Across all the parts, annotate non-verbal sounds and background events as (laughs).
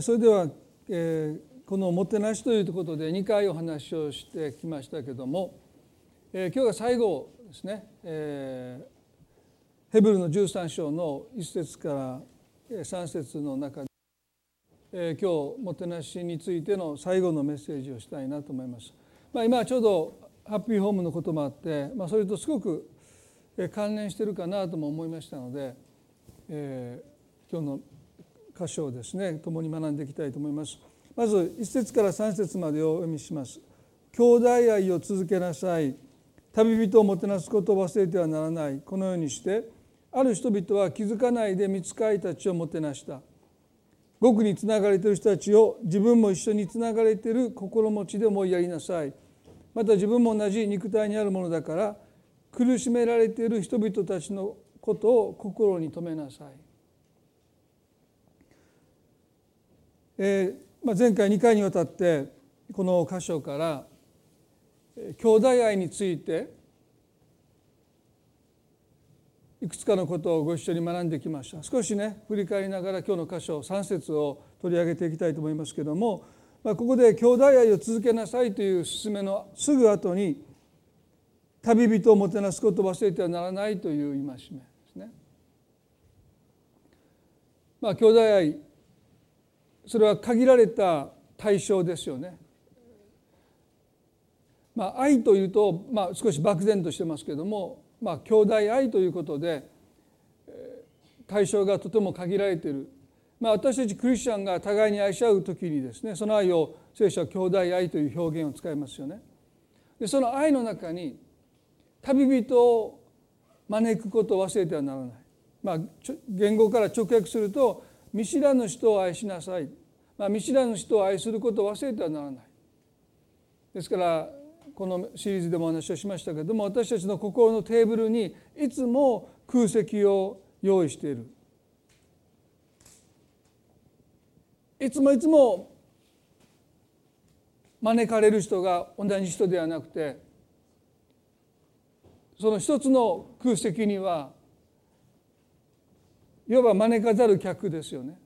それでは、えー、この「もてなし」ということで2回お話をしてきましたけども、えー、今日が最後ですね、えー、ヘブルの13章の1節から3節の中で、えー、今日もてなしについての最後のメッセージをしたいなと思います。まあ、今ちょうどハッピーホームのこともあって、まあ、それとすごく関連してるかなとも思いましたので、えー、今日の箇所をですね共に学んでいきたいと思います。まず1節から3節までをお読みします。兄弟愛を続けなさい。旅人をもてなすことを忘れてはならない。このようにしてある人々は気づかないで見つかいたちをもてなした。極につながれている人たちを自分も一緒につながれている心持ちで思いやりなさい。また自分も同じ肉体にあるものだから苦しめられている人々たちのことを心に留めなさい。えーまあ、前回2回にわたってこの箇所から兄弟愛についていくつかのことをご一緒に学んできました少しね振り返りながら今日の箇所3節を取り上げていきたいと思いますけども、まあ、ここで兄弟愛を続けなさいという勧めのすぐ後に旅人をもてなすことを忘れてはならないという戒めですね。まあ兄弟愛それは限られた対象ですよね。まあ、愛というと、まあ、少し漠然としてますけども、まあ、兄弟愛ということで対象がとても限られている、まあ、私たちクリスチャンが互いに愛し合う時にですねその愛を聖書は兄弟愛という表現を使いますよね。でその愛の中に旅人を招くことを忘れてはならない。まあ、言語から直訳すると見知らぬ人を愛しなさい、まあ、見知らぬ人を愛することを忘れてはならない。ですからこのシリーズでもお話をしましたけれども私たちの心のテーブルにいつも空席を用意している。いつもいつも招かれる人が同じ人ではなくてその一つの空席にはいわば招かざる客ですよね。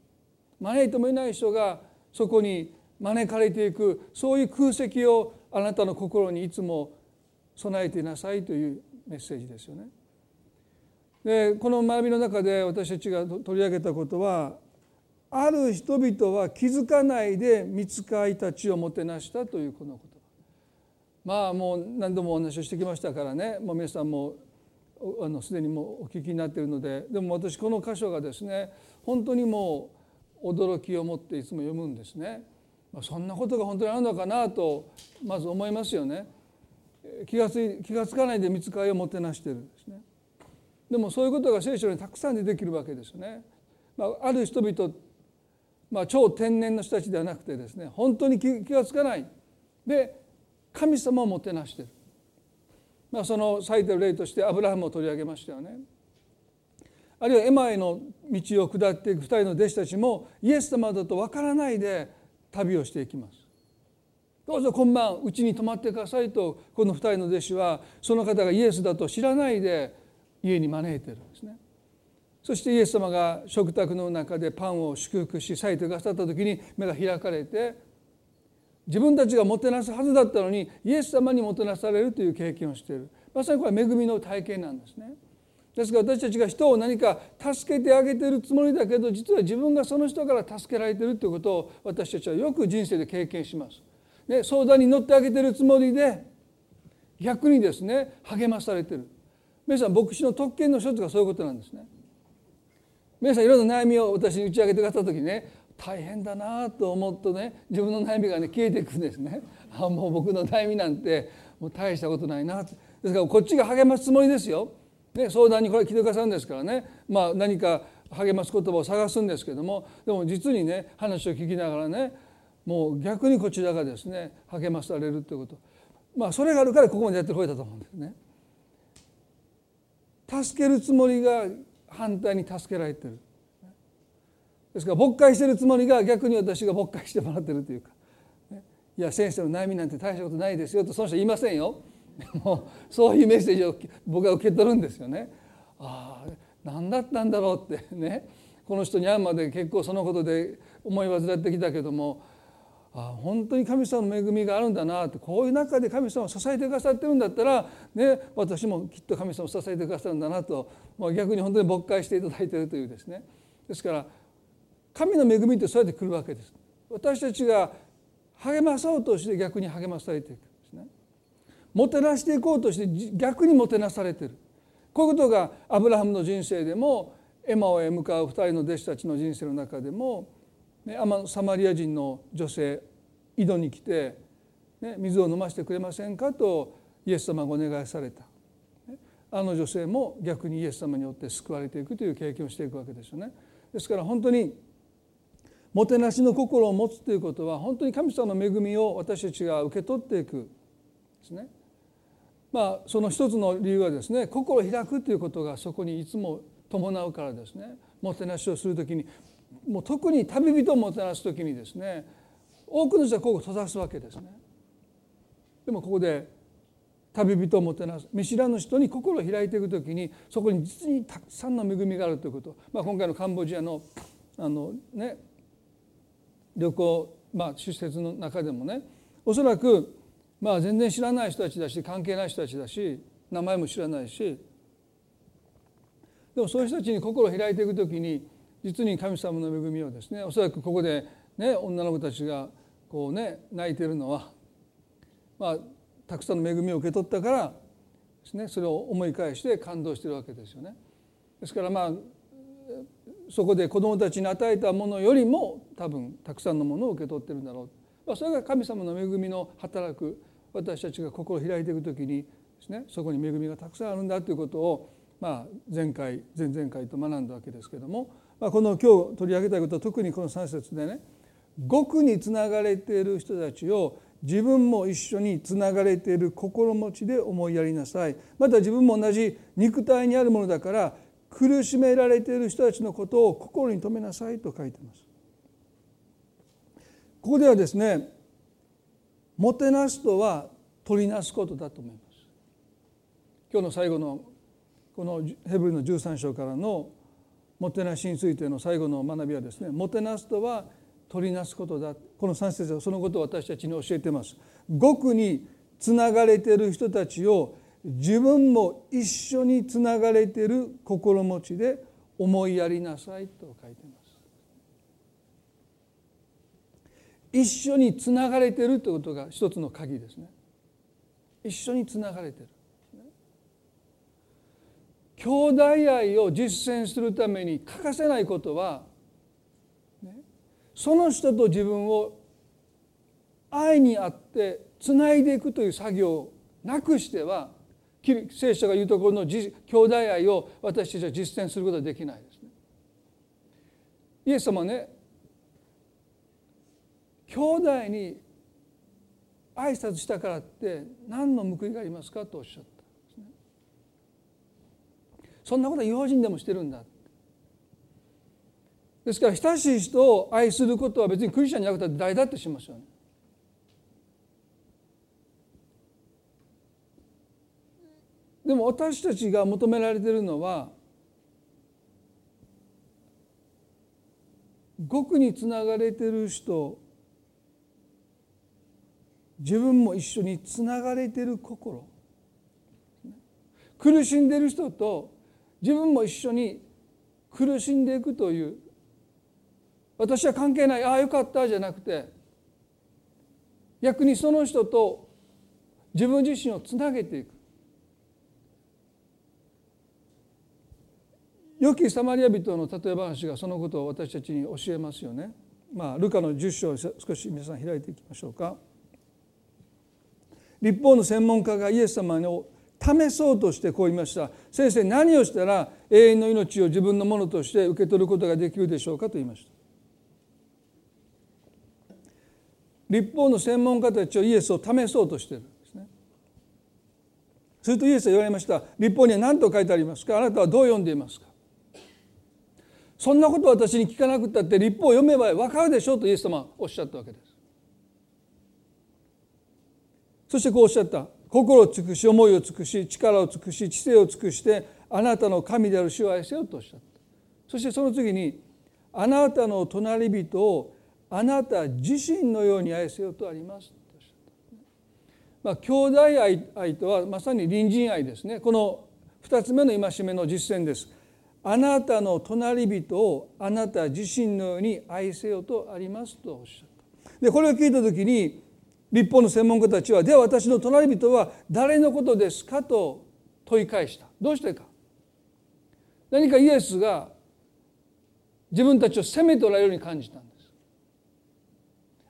招いてもいない人がそこに招かれていくそういう空席をあなたの心にいつも備えていなさいというメッセージですよね。でこの学びの中で私たちが取り上げたことはある人々は気づかないで見つかいたちをもてなしたというこのことまあもう何度もお話をしてきましたからね。もう皆さんもあのすでにもうお聞きになっているのででも私この箇所がですね本当にもう驚きを持っていつも読むんですね。まあそんなことが本当にあるのかなとまず思いますよね。気がつ気がつかないで見つかりをもてなしてるんですね。でもそういうことが聖書にたくさん出てきるわけですよね。まあ、ある人々、まあ、超天然の人たちではなくてですね本当に気がつかないで神様をもてなしてる。まあ、その最たる例としてアブラハムを取り上げましたよね。あるいはエマへの道を下っていく2人の弟子たちもイエス様だと分からないで旅をしていきます。どうぞ今晩うちに泊まってくださいとこの2人の弟子はその方がイエスだと知らないで家に招いてるんですね。そしてイエス様が食卓の中でパンを祝福し裂いてくださった時に目が開かれて自分たちがもてなすはずだったのにイエス様にもてなされるという経験をしているまさにこれは恵みの体験なんですね。ですから私たちが人を何か助けてあげてるつもりだけど実は自分がその人から助けられてるということを私たちはよく人生で経験します。ね、相談に乗ってあげてるつもりで逆にですね励まされてる皆さん牧師の特権の一つがそういうことなんですね。皆さんいろんな悩みを私に打ち上げてくださった時ね大変だなと思うとね自分の悩みがね消えていくんですね。(laughs) あもう僕の悩みなんてもう大したことないなですからこっちが励ますつもりですよ、ね、相談にこれ来てくださるんですからね、まあ、何か励ます言葉を探すんですけども。でも実にね話を聞きながらねもう逆にこちらがですね励まされるということ。まあそれがあるからここまでやってこれたと思うんですね。助けるつもりが反対に助けられてる。ですから勃会してるつもりが逆に私が勃会してもらってるというか、いや先生の悩みなんて大したことないですよとその人言いませんよ。もうそういうメッセージを僕は受け取るんですよね。ああ何だったんだろうってね。この人に会うまで結構そのことで思い煩ってきたけどもあ本当に神様の恵みがあるんだなってこういう中で神様を支えてくださってるんだったら、ね、私もきっと神様を支えてくださるんだなと、まあ、逆に本当に勃会していただいているというですね。ですから神の恵みってそうやって来るわけです。私たちが励まそうとして逆に励まされていくんですね。もてなしていこうとして逆にもてなされているこういうことがアブラハムの人生でもエマオへ向かう2人の弟子たちの人生の中でも、サマリア人の女性井戸に来て、水を飲ませてくれませんかとイエス様がお願いされたあの女性も逆にイエス様によって救われていくという経験をしていくわけですよね。ですから本当にもてなしの心を持つということは本当に神様の恵みを私たちが受け取っていくですね。まあその一つの理由はですね心を開くということがそこにいつも伴うからですねもてなしをする時にもう特に旅人をもてなす時にですね多くの人はここを閉ざすわけですね。でもここで旅人をもてなす見知らぬ人に心を開いていく時にそこに実にたくさんの恵みがあるということ、まあ、今回のカンボジアのあの、ね、旅行、まあ、施設の中でもねおそらく、まあ、全然知らない人たちだし関係ない人たちだし名前も知らないしでもそういう人たちに心を開いていく時に実に神様の恵みをですねおそらくここで、ね、女の子たちがこうね泣いてるのは、まあ、たくさんの恵みを受け取ったからですねそれを思い返して感動してるわけですよね。ですからまあそこで子どもたちに与えたものよりも多分たくさんのものを受け取ってるんだろう、まあ、それが神様の恵みの働く私たちが心を開いていく時にですねそこに恵みがたくさんあるんだということを、まあ、前回前々回と学んだわけですけどもまあ、この今日取り上げたいことは特にこの3節でね極につながれている人たちを自分も一緒につながれている心持ちで思いやりなさい。また自分も同じ肉体にあるものだから苦しめられている人たちのことを心に留めなさいと書いてます。ここではですねもてなすとは取りなすことだと思います。今日の最後のこのヘブルの13章からのもてなしについての最後の学びはですねもてなすとは取りなすことだこの3節はそのことを私たちに教えてます極につながれている人たちを自分も一緒につながれている心持ちで思いやりなさいと書いてます。一緒につながれているということが一つの鍵ですね。一緒につながれてる。兄弟愛を実践するために欠かせないことは、ね、その人と自分を愛にあってつないでいくという作業をなくしては聖書が言うところの兄弟愛を私たちは実践することはできないですね。イエス様ね兄弟に挨拶したからって何の報いがありますかとおっしゃった。そんなことは違法人でもしてるんだですから親しい人を愛することは別にクリスチャンじゃなくて誰だってしますよね。でも私たちが求められているのは極につながれてる人自分も一緒につながれてる心。苦しんでる人と自分も一緒に苦しんでいくという私は関係ないああよかったじゃなくて逆にその人と自分自身をつなげていく。良きサマリア人の例え話がそのことを私たちに教えますよね。まあ、ルカの10章を少し皆さん開いていきましょうか。立法の専門家がイエス様の試そうとしてこう言いました。先生何をしたら永遠の命を自分のものとして受け取ることができるでしょうかと言いました。立法の専門家たちはイエスを試そうとしてるんですね。するとイエスは言われました。立法には何と書いてありますか？あなたはどう読んでいますか？そんなこと私に聞かなくったって立法を読めば分かるでしょうとイエス様はおっしゃったわけです。そしてこうおっしゃった心を尽くし思いを尽くし力を尽くし知性を尽くしてあなたの神である主を愛せよとおっしゃった。そしてその次にあなたの隣人をあなた自身のように愛せよとありますまあ、兄弟愛とはまさに隣人愛ですね。この2つ目の戒めの実践です。あなたの隣人をあなた自身のように愛せよとありますとおっしゃった。でこれを聞いた時に立法の専門家たちはでは私の隣人は誰のことですかと問い返した。どうしてか。何かイエスが自分たちを責めておられるように感じたんです。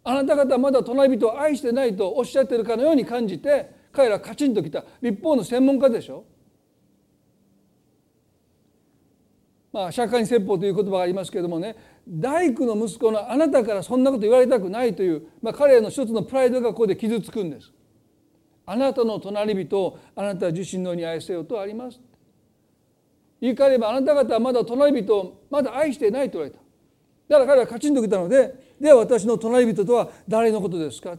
あなた方はまだ隣人を愛してないとおっしゃってるかのように感じて彼らカチンときた。立法の専門家でしょ。まあ、釈迦に説法という言葉がありますけれどもね大工の息子のあなたからそんなこと言われたくないという、まあ、彼の一つのプライドがここで傷つくんです。あなたの隣人をあなた自身のように愛せよとあります。言い換えればあなた方はまだ隣人をまだ愛していないと言われた。だから彼はカチンときたのででは私の隣人とは誰のことですか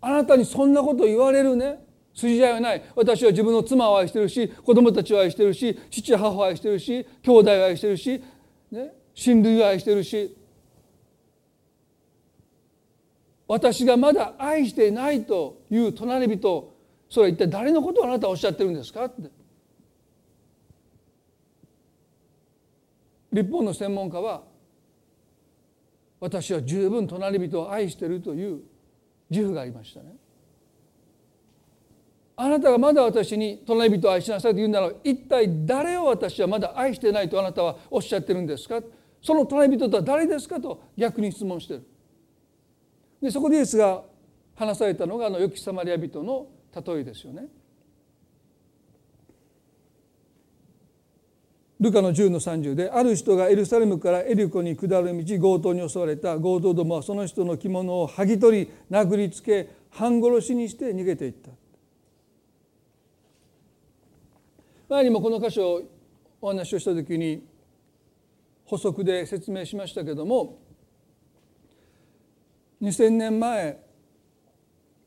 あなたにそんなこと言われるね筋合いはない。私は自分の妻を愛してるし子供たちを愛してるし父母を愛してるし兄弟を愛してるし、ね、親類を愛してるし。私がまだ愛してないという隣人それは一体誰のことをあなたはおっしゃってるんですかって。立法の専門家は私は十分隣人を愛しているという自負がありましたね。あなたがまだ私に隣人を愛しなさいと言うなら一体誰を私はまだ愛してないとあなたはおっしゃってるんですか？その隣人とは誰ですかと逆に質問してる。でそこでイエスが話されたのがあの良きサマリア人の例えですよね。ルカの10の30である人がエルサレムからエリコに下る道強盗に襲われた。強盗どもはその人の着物を剥ぎ取り殴りつけ半殺しにして逃げていった。前にもこの箇所をお話をした時に補足で説明しましたけども2,000年前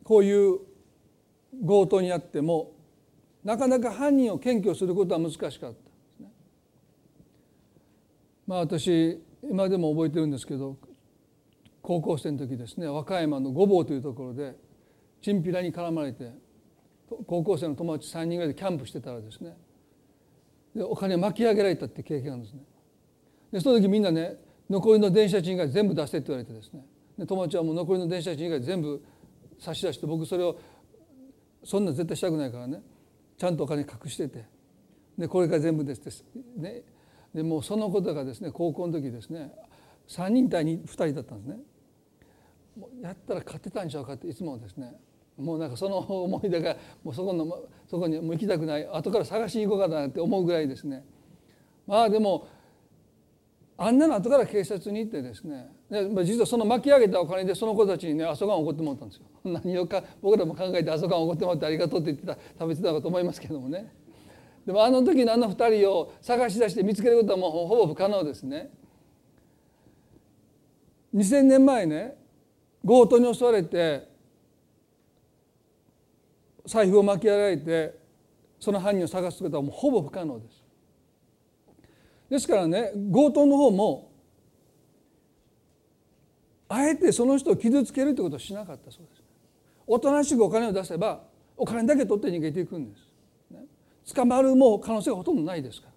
こういう強盗にあってもなかなか犯人を検挙することは難しかったですね。まあ私今でも覚えてるんですけど高校生の時ですね和歌山の御坊というところでチンピラに絡まれて高校生の友達3人ぐらいでキャンプしてたらですねでお金巻き上げられたって経験があるんですね。でその時みんなね残りの電車賃以外全部出せって言われてですね。で友達はもう残りの電車賃以外全部差し出して僕それをそんな絶対したくないからねちゃんとお金隠しててでこれから全部ですってねでもうそのことがですね高校の時ですね3人対 2, 2人だったんですね。やったら勝てたんちゃうかっていつもですねもうなんかその思い出がもうそこのそこにも行きたくない後から探しに行こうかなって思うぐらいですね。まあでもあんなの後から警察に行ってですね。で実はその巻き上げたお金でその子たちにね朝ごはんおごってもらったんですよ。(laughs) 何をか僕らも考えて朝ごはんおごってもらってありがとうって言ってた食べてたかと思いますけどもね。でもあの時のあの2人を探し出して見つけることはもうほぼ不可能ですね。2000年前ね強盗に襲われて財布を巻き上げてその犯人を探すことはもうほぼ不可能です。ですからね強盗の方もあえてその人を傷つけるということをしなかったそうです。おとなしくお金を出せばお金だけ取って逃げていくんです。捕まるも可能性がほとんどないですから。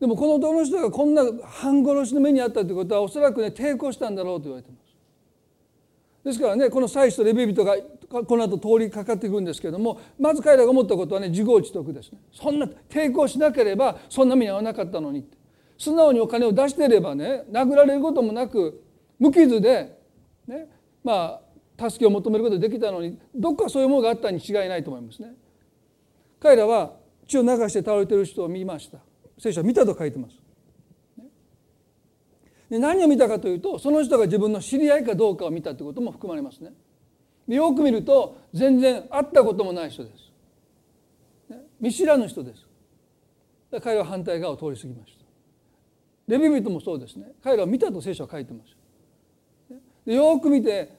でもこの男の人がこんな半殺しの目にあったということはおそらくね抵抗したんだろうと言われてます。ですからねこの祭司とレビ人がこの後通りかかっていくんですけれどもまず彼らが思ったことはね自業自得ですね。そんな抵抗しなければそんな目に遭わなかったのに。素直にお金を出していればね殴られることもなく無傷で、ね、まあ助けを求めることができたのにどっかそういうものがあったに違いないと思いますね。彼らは血を流して倒れている人を見ました。聖書は見たと書いてます。で何を見たかというとその人が自分の知り合いかどうかを見たということも含まれますね。でよく見ると全然会ったこともない人です。ね、見知らぬ人です。彼は反対側を通り過ぎました。レビ人もそうですね彼らは見たと聖書は書いてます。でよく見て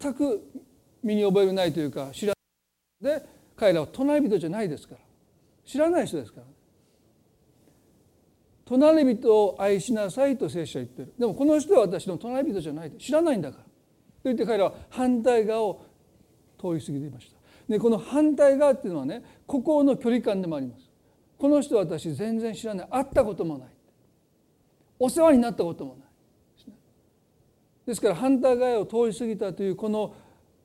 全く身に覚えるないというか知らないで彼らは隣人じゃないですから知らない人ですから隣人を愛しなさいと聖書は言ってる。でもこの人は私の隣人じゃない。知らないんだから。と言って彼らは反対側を通り過ぎていました。でこの反対側っていうのはね心の距離感でもあります。この人は私全然知らない。会ったこともない。お世話になったこともない。ですから反対側を通り過ぎたというこの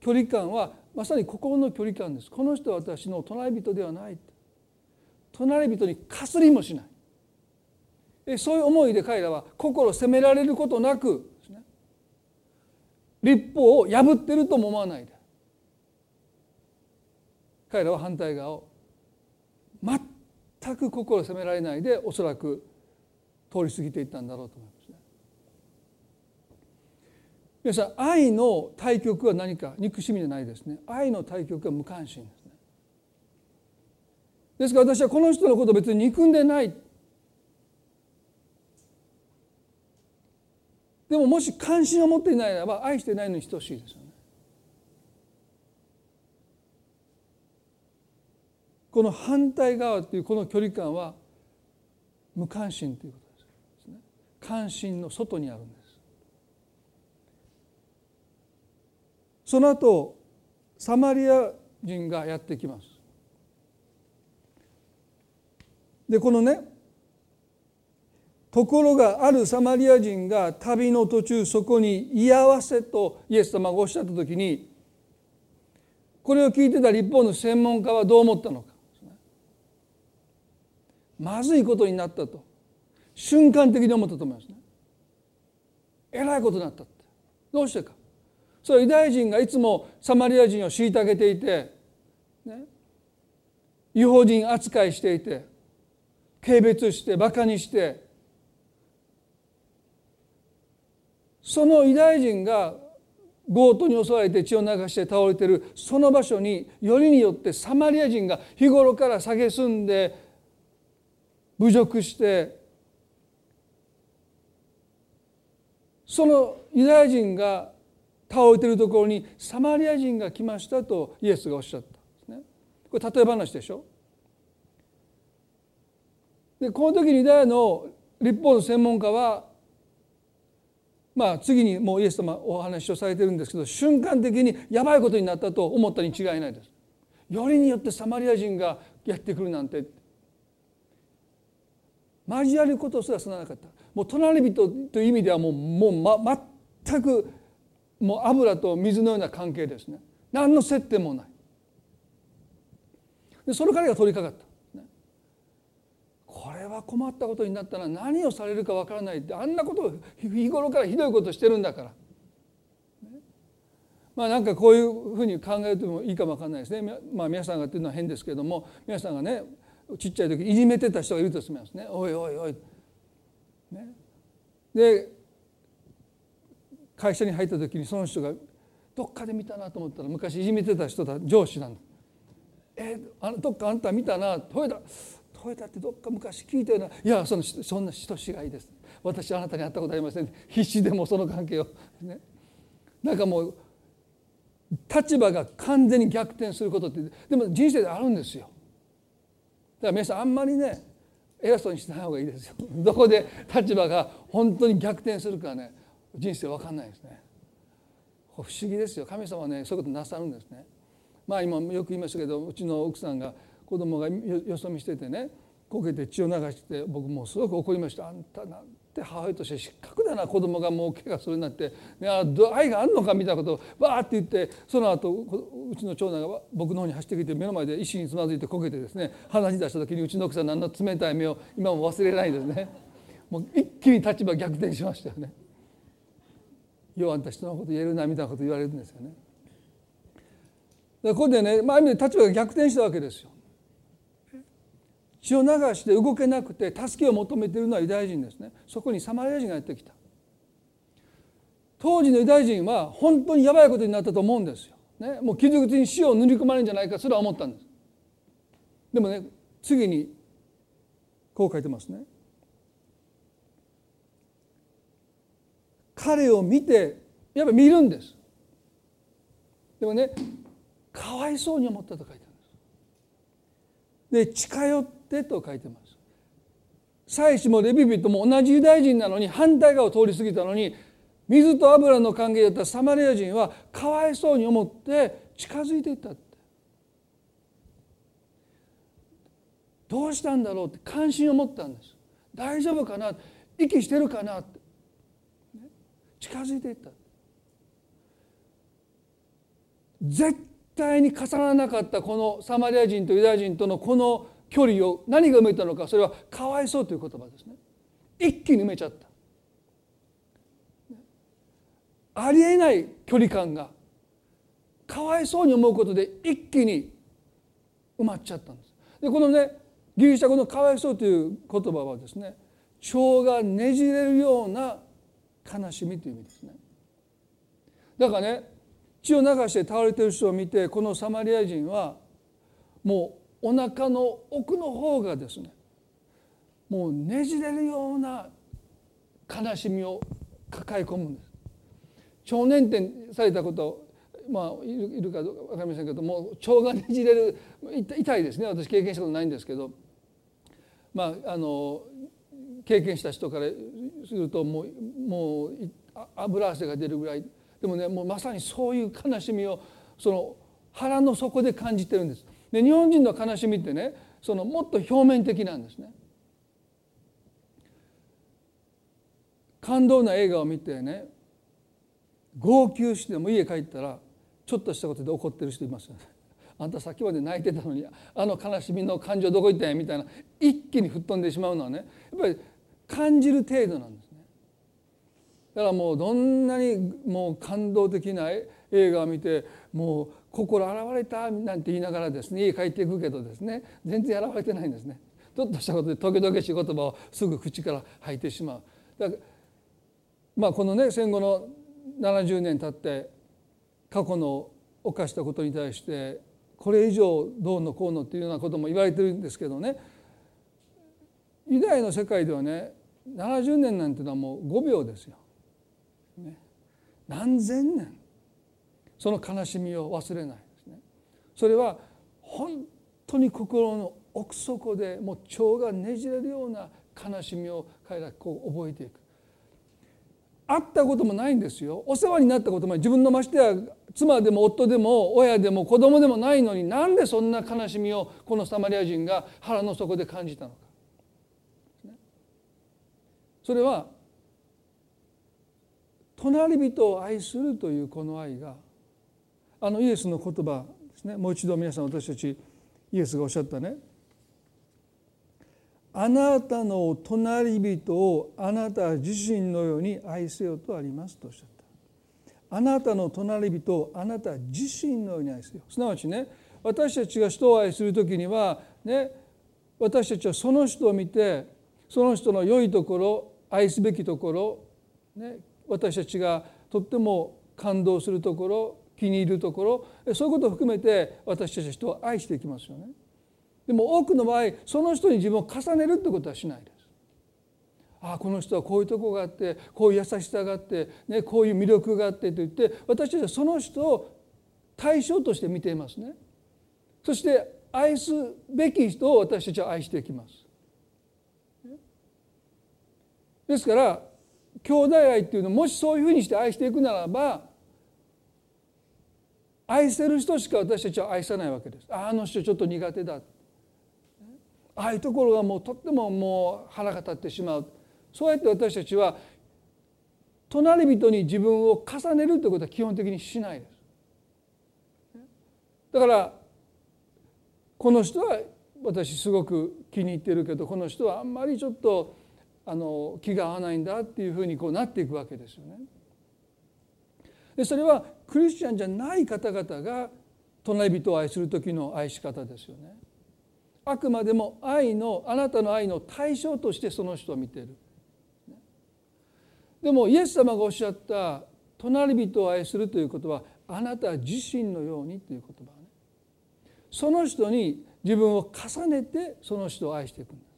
距離感はまさに心の距離感です。この人は私の隣人ではない。隣人にかすりもしない。そういう思いで彼らは心を責められることなく立法を破ってるとも思わないで。彼らは反対側を全く心を責められないでおそらく通り過ぎていったんだろうと思います。皆さん愛の対極は何か？憎しみじゃないですね。愛の対極は無関心ですね。ですから私はこの人のこと別に憎んでない。でももし関心を持っていないならば愛していないのに等しいですよね。この反対側というこの距離感は無関心ということですね。関心の外にあるんです。その後サマリア人がやってきます。でこのねところがあるサマリア人が旅の途中そこに居合わせとイエス様がおっしゃった時にこれを聞いてた立法の専門家はどう思ったのか。まずいことになったと。瞬間的に思ったと思いますね。えらいことになったって。どうしてか。それはユダヤ人がいつもサマリア人を虐げていて、ね、違法人扱いしていて軽蔑してバカにしてそのユダヤ人が強盗に襲われて血を流して倒れてるその場所によりによってサマリア人が日頃から蔑んで侮辱してそのユダヤ人が倒れてるところにサマリア人が来ましたとイエスがおっしゃったんですね。これ例え話でしょ？でこの時にユダヤの立法の専門家はまあ次にもうイエス様お話をされてるんですけど瞬間的にやばいことになったと思ったに違いないです。よりによってサマリア人がやってくるなんて。交わることすらすらなかった。もう隣人という意味ではもうもう、ま、全くもう油と水のような関係ですね。何の接点もない。でその彼が取り掛かった、れは困ったことになったら何をされるかわからないってあんなことを日頃からひどいことしてるんだから、まあなんかこういうふうに考えてもいいかもわからないですね。まあ皆さんがっていうのは変ですけども皆さんがねちっちゃい時いじめてた人がいるとしますね。おいおいおい、ね、で会社に入った時にその人がどっかで見たなと思ったら昔いじめてた人だ上司なんだ。えあのどっかあんた見たなトヨタトヨタってどっか昔聞いたようないやそのそんな人しがいです。私あなたに会ったことありません。必死でもその関係を。ね。なんかもう立場が完全に逆転することってでも人生であるんですよ。だから皆さんあんまりね偉そうにしない方がいいですよ。(laughs) どこで立場が本当に逆転するかね人生わかんないですね。不思議ですよ。神様はねそういうことなさるんですね。まあ今よく言いましたけどうちの奥さんが子供がよそ見しててねこけて血を流して僕もうすごく怒りましたあんたなんて母親として失格だな子供がもう怪我するなんて、ね、愛があるのかみたいなことをわーって言ってその後うちの長男が僕の方に走ってきて目の前で石につまずいてこけてですね話し出した時にうちの奥さん何の冷たい目を今も忘れないですねもう一気に立場逆転しましたよね。ようあんた人のこと言えるなみたいなこと言われるんですよね。ここでね、まあ、ある意味で立場が逆転したわけですよ。血を流して動けなくて助けを求めているのはユダヤ人ですね。そこにサマリア人がやってきた。当時のユダヤ人は本当にやばいことになったと思うんですよ。ね、もう傷口に死を塗り込まれるんじゃないかそれは思ったんです。でもね次にこう書いてますね。彼を見てやっぱ見るんですでもねかわいそうに思ったと書いてあるんですで近寄ってと書いてます。妻子もレビ人も同じユダヤ人なのに反対側を通り過ぎたのに水と油の関係だったサマリア人はかわいそうに思って近づいていったって。どうしたんだろうって関心を持ったんです。大丈夫かな？息してるかなって。近づいていった。絶対に重ならなかったこのサマリア人とユダヤ人とのこの距離を何が埋めたのかそれはかわいそうという言葉ですね。一気に埋めちゃった。ありえない距離感がかわいそうに思うことで一気に埋まっちゃったんです。でこのねギリシャ語の「かわいそう」という言葉はですね腸がねじれるような悲しみという意味ですね。だからね血を流して倒れてる人を見てこのサマリア人はもうお腹の奥の方がですねもうねじれるような悲しみを抱え込むんです。超年点されたことまあいるかどうか分かりませんけども腸がねじれる痛いですね。私経験したことないんですけどまああの経験した人からするともうもう油汗が出るぐらい。でもねもうまさにそういう悲しみをその腹の底で感じてるんです。で日本人の悲しみってねそのもっと表面的なんですね。感動な映画を見てね号泣しても家帰ったらちょっとしたことで怒ってる人いますよね。(laughs) あんたさっきまで泣いてたのにあの悲しみの感情どこ行ったんやみたいな一気に吹っ飛んでしまうのはねやっぱり感じる程度なんですね。だからもうどんなにもう感動的な映画を見てもう心洗われたなんて言いながらですね家帰っていくけどですね全然洗われてないんですね。ちょっとしたことで時々しい言葉をすぐ口から吐いてしまう。だからまあこのね戦後の70年経って過去の犯したことに対してこれ以上どうのこうのっていうようなことも言われてるんですけどねユダヤの世界ではね70年なんていうのはもう5秒ですよ。ね、何千年その悲しみを忘れないですね。それは本当に心の奥底でもう腸がねじれるような悲しみを彼らこう覚えていく。会ったこともないんですよお世話になったことも自分のましてや妻でも夫でも親でも子供でもないのになんでそんな悲しみをこのサマリア人が腹の底で感じたのかそれは隣人を愛するというこの愛があのイエスの言葉ですね。もう一度皆さん私たちイエスがおっしゃったね。あなたの隣人をあなた自身のように愛せよとありますとおっしゃった。あなたの隣人をあなた自身のように愛せよすなわちね私たちが人を愛する時にはね私たちはその人を見てその人の良いところ愛すべきところ、ね、私たちがとっても感動するところ気に入るところそういうことを含めて私たちは人を愛していきますよね。でも多くの場合その人に自分を重ねるってことはしないです。ああこの人はこういうとこがあってこういう優しさがあって、ね、こういう魅力があってと言って私たちはその人を対象として見ていますね。そして愛すべき人を私たちは愛していきます。ですから兄弟愛っていうのもしそういうふうにして愛していくならば愛せる人しか私たちは愛さないわけです。あの人ちょっと苦手だ。ああいうところがもうとってももう腹が立ってしまう。そうやって私たちは隣人に自分を重ねるということは基本的にしないです。だからこの人は私すごく気に入ってるけどこの人はあんまりちょっとあの気が合わないんだっていうふうにこうなっていくわけですよね。でそれはクリスチャンじゃない方々が隣人を愛する時の愛し方ですよね。あくまでも愛のあなたの愛の対象としてその人を見ている。でもイエス様がおっしゃった隣人を愛するということはあなた自身のようにという言葉ねその人に自分を重ねてその人を愛していくんです。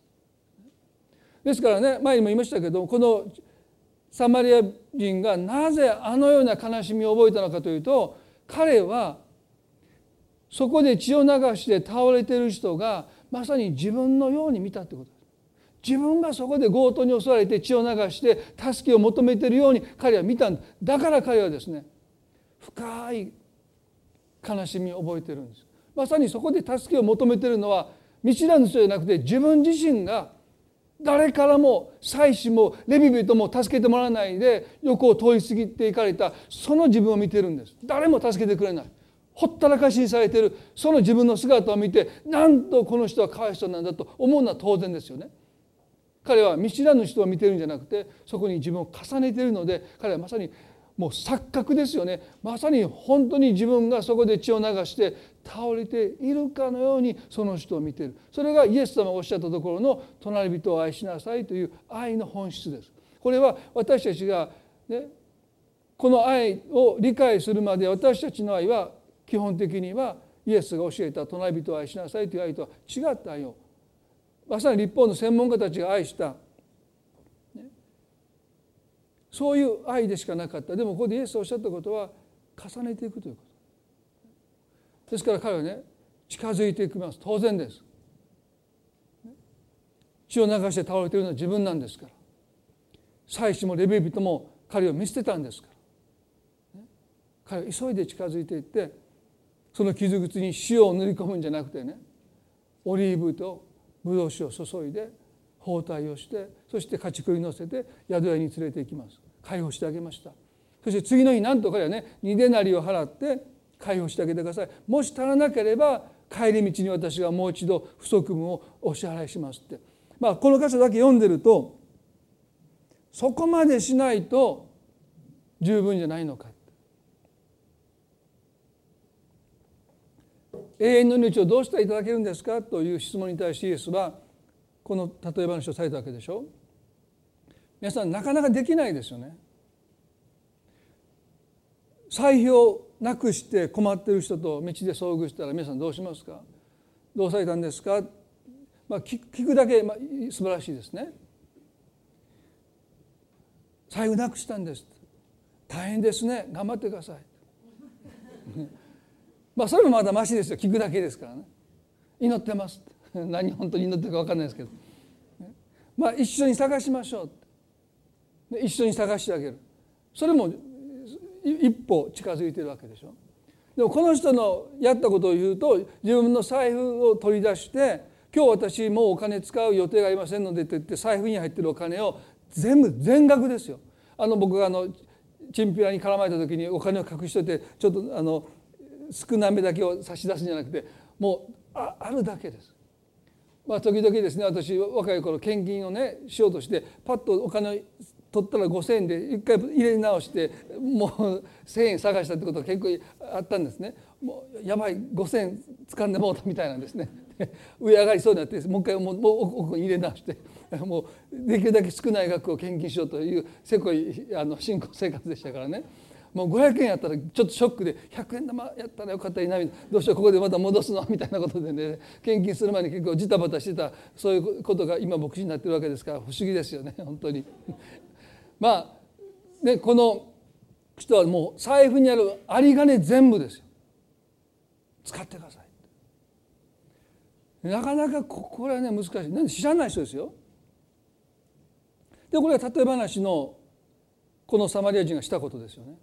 ですからね前にも言いましたけどこのサマリア人がなぜあのような悲しみを覚えたのかというと彼はそこで血を流して倒れている人がまさに自分のように見たってことです。自分がそこで強盗に襲われて血を流して助けを求めているように彼は見たんだだから彼はですね深い悲しみを覚えてるんですまさにそこで助けを求めてるのは見知らぬ人じゃなくて自分自身が誰からも妻子もレビ人も助けてもらわないで横を通り過ぎていかれたその自分を見てるんです。誰も助けてくれない。ほったらかしにされている。その自分の姿を見てなんとこの人はかわいそうなんだと思うのは当然ですよね。彼は見知らぬ人を見てるんじゃなくてそこに自分を重ねているので彼はまさにもう錯覚ですよね。まさに本当に自分がそこで血を流して倒れているかのようにその人を見ている。それがイエス様がおっしゃったところの隣人を愛しなさいという愛の本質です。これは私たちが、ね、この愛を理解するまで私たちの愛は基本的にはイエスが教えた隣人を愛しなさいという愛とは違った愛をまさに立法の専門家たちが愛した。ね。そういう愛でしかなかった。でもここでイエスがおっしゃったことは重ねていくということ。ですから彼はね近づいていきます。当然です。血を流して倒れているのは自分なんですから。妻子もレビ人も彼を見捨てたんですから。彼は急いで近づいていってその傷口に塩を塗り込むんじゃなくてねオリーブとブドウ酒を注いで包帯をしてそして家畜に乗せて宿屋に連れて行きます。解放してあげました。そして次の日なんと彼はね二でなりを払って解放してあげてください。もし足らなければ帰り道に私がもう一度不足分をお支払いしますって。まあこの箇所だけ読んでるとそこまでしないと十分じゃないのか永遠の命をどうしたらいただけるんですかという質問に対してイエスはこの例え話をされたわけでしょ。皆さんなかなかできないですよね。財布をなくして困っている人と道で遭遇したら皆さんどうしますか？どうされたんですか、まあ、聞くだけ、まあ、素晴らしいですね。財布なくしたんです。大変ですね。頑張ってください。(laughs) まあそれもまだましですよ。聞くだけですからね。祈ってます。(laughs) 何本当に祈ってるか分かんないですけど。まあ一緒に探しましょう。一緒に探してあげる。それも一歩近づいてるわけでしょでもこの人のやったことを言うと自分の財布を取り出して今日私もうお金使う予定がありませんのでと言って財布に入ってるお金を全部全額ですよ。あの僕があのチンピラに絡まれた時にお金を隠しといてちょっとあの少なめだけを差し出すんじゃなくてもうああるだけです。まあ時々ですね私若い頃献金をねしようとしてパッとお金取ったら5,000円で一回入れ直してもう1,000円探したってことが結構あったんですね。もうやばい5,000円掴んでもうたみたいなんですね。(laughs) 上上がりそうになってもう一回もう奥に入れ直して (laughs) もうできるだけ少ない額を献金しようというせこいあの信仰生活でしたからね。もう500円やったらちょっとショックで100円玉やったらよかったりなどうしようここでまた戻すの？みたいなことでね献金する前に結構ジタバタしてたそういうことが今牧師になってるわけですから不思議ですよね本当に。まあねこの人はもう財布にある有り金全部ですよ。使ってください。なかなかこれはね難しい。なんで知らない人ですよ。でこれは例え話のこのサマリア人がしたことですよね。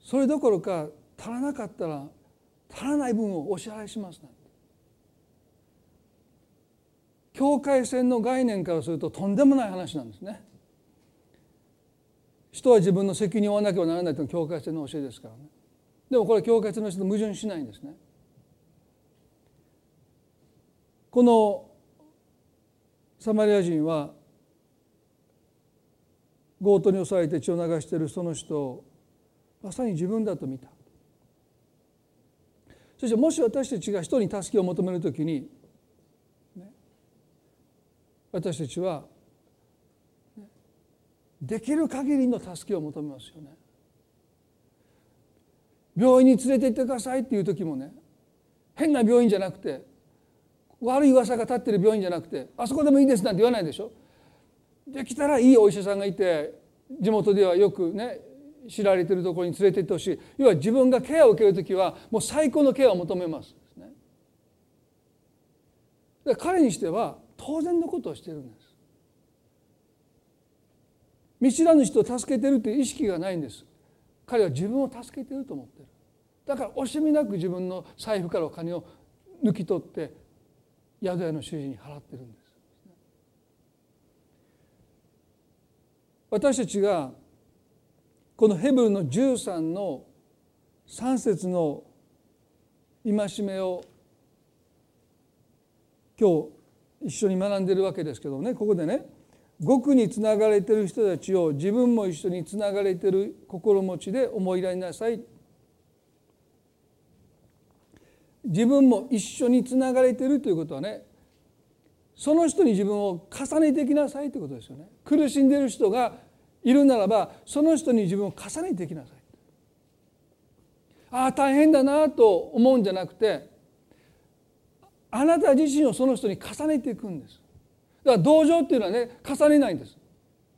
それどころか足らなかったら足らない分をお支払いしますなんて。境界線の概念からするととんでもない話なんですね。人は自分の責任を負わなければならないというのは境界線の教えですからね。でもこれは境界線の人と矛盾しないんですね。このサマリア人は強盗に襲われて血を流しているその人をまさに自分だと見た。そしてもし私たちが人に助けを求めるときに私たちはできる限りの助けを求めますよね。病院に連れて行ってくださいっていう時もね変な病院じゃなくて悪い噂が立ってる病院じゃなくてあそこでもいいですなんて言わないでしょ。できたらいいお医者さんがいて地元ではよくね知られてるところに連れて行ってほしい要は自分がケアを受ける時はもう最高のケアを求めます。彼にしては当然のことをしているんです。見知らぬ人を助けてるという意識がないんです。彼は自分を助けてると思ってる。だから惜しみなく自分の財布からお金を抜き取って宿屋の主人に払ってるんです。私たちがこのヘブルの13の3節の戒めを今日一緒に学んでるわけですけどねここでね極につながれてる人たちを自分も一緒につながれてる心持ちで思いやりなさい。自分も一緒につながれてるということはねその人に自分を重ねていきなさいということですよね。苦しんでる人がいるならばその人に自分を重ねていきなさい。ああ大変だなと思うんじゃなくてあなた自身をその人に重ねていくんです。だから同情っていうのはね重ねないんです。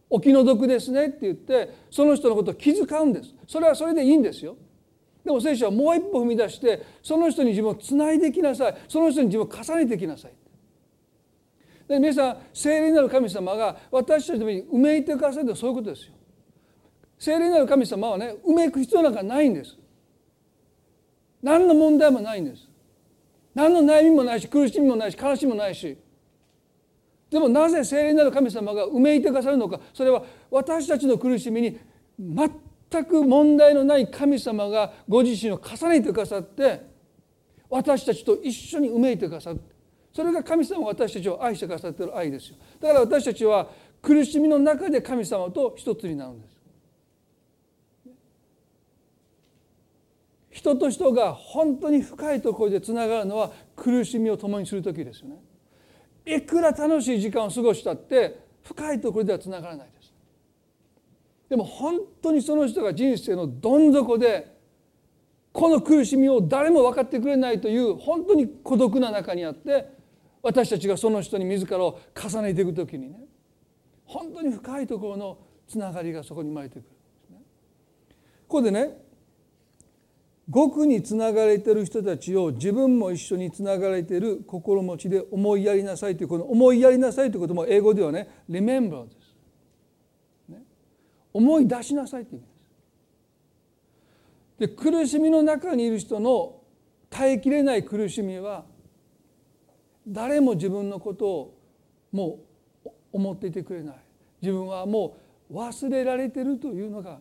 お気の毒ですねって言ってその人のことを気遣うんです。それはそれでいいんですよ。でも聖書はもう一歩踏み出してその人に自分をつないでいきなさい。その人に自分を重ねていきなさいで皆さん聖霊なる神様が私たちのにうめいてくださるとそういうことですよ。聖霊なる神様はねうめく必要なんかないんです。何の問題もないんです。何の悩みもないし苦しみもないし悲しみもないし。でもなぜ聖霊なる神様がうめいてくださるのか。それは私たちの苦しみに全く問題のない神様がご自身を重ねてくださって私たちと一緒にうめいてくださって。それが神様が私たちを愛してくださっている愛ですよ。だから私たちは苦しみの中で神様と一つになるんです。人と人が本当に深いところでつながるのは苦しみを共にする時ですよねいくら楽しい時間を過ごしたって深いところではつながらないですでも本当にその人が人生のどん底でこの苦しみを誰も分かってくれないという本当に孤独な中にあって私たちがその人に自らを重ねていく時にね本当に深いところのつながりがそこに生まれてくるんですね。ここでね極につながれてる人たちを自分も一緒につながれてる心持ちで思いやりなさいというこの思いやりなさいということも英語ではね remember です、ね、思い出しなさいという意味です。で苦しみの中にいる人の耐えきれない苦しみは誰も自分のことをもう思っていてくれない。自分はもう忘れられてるというのが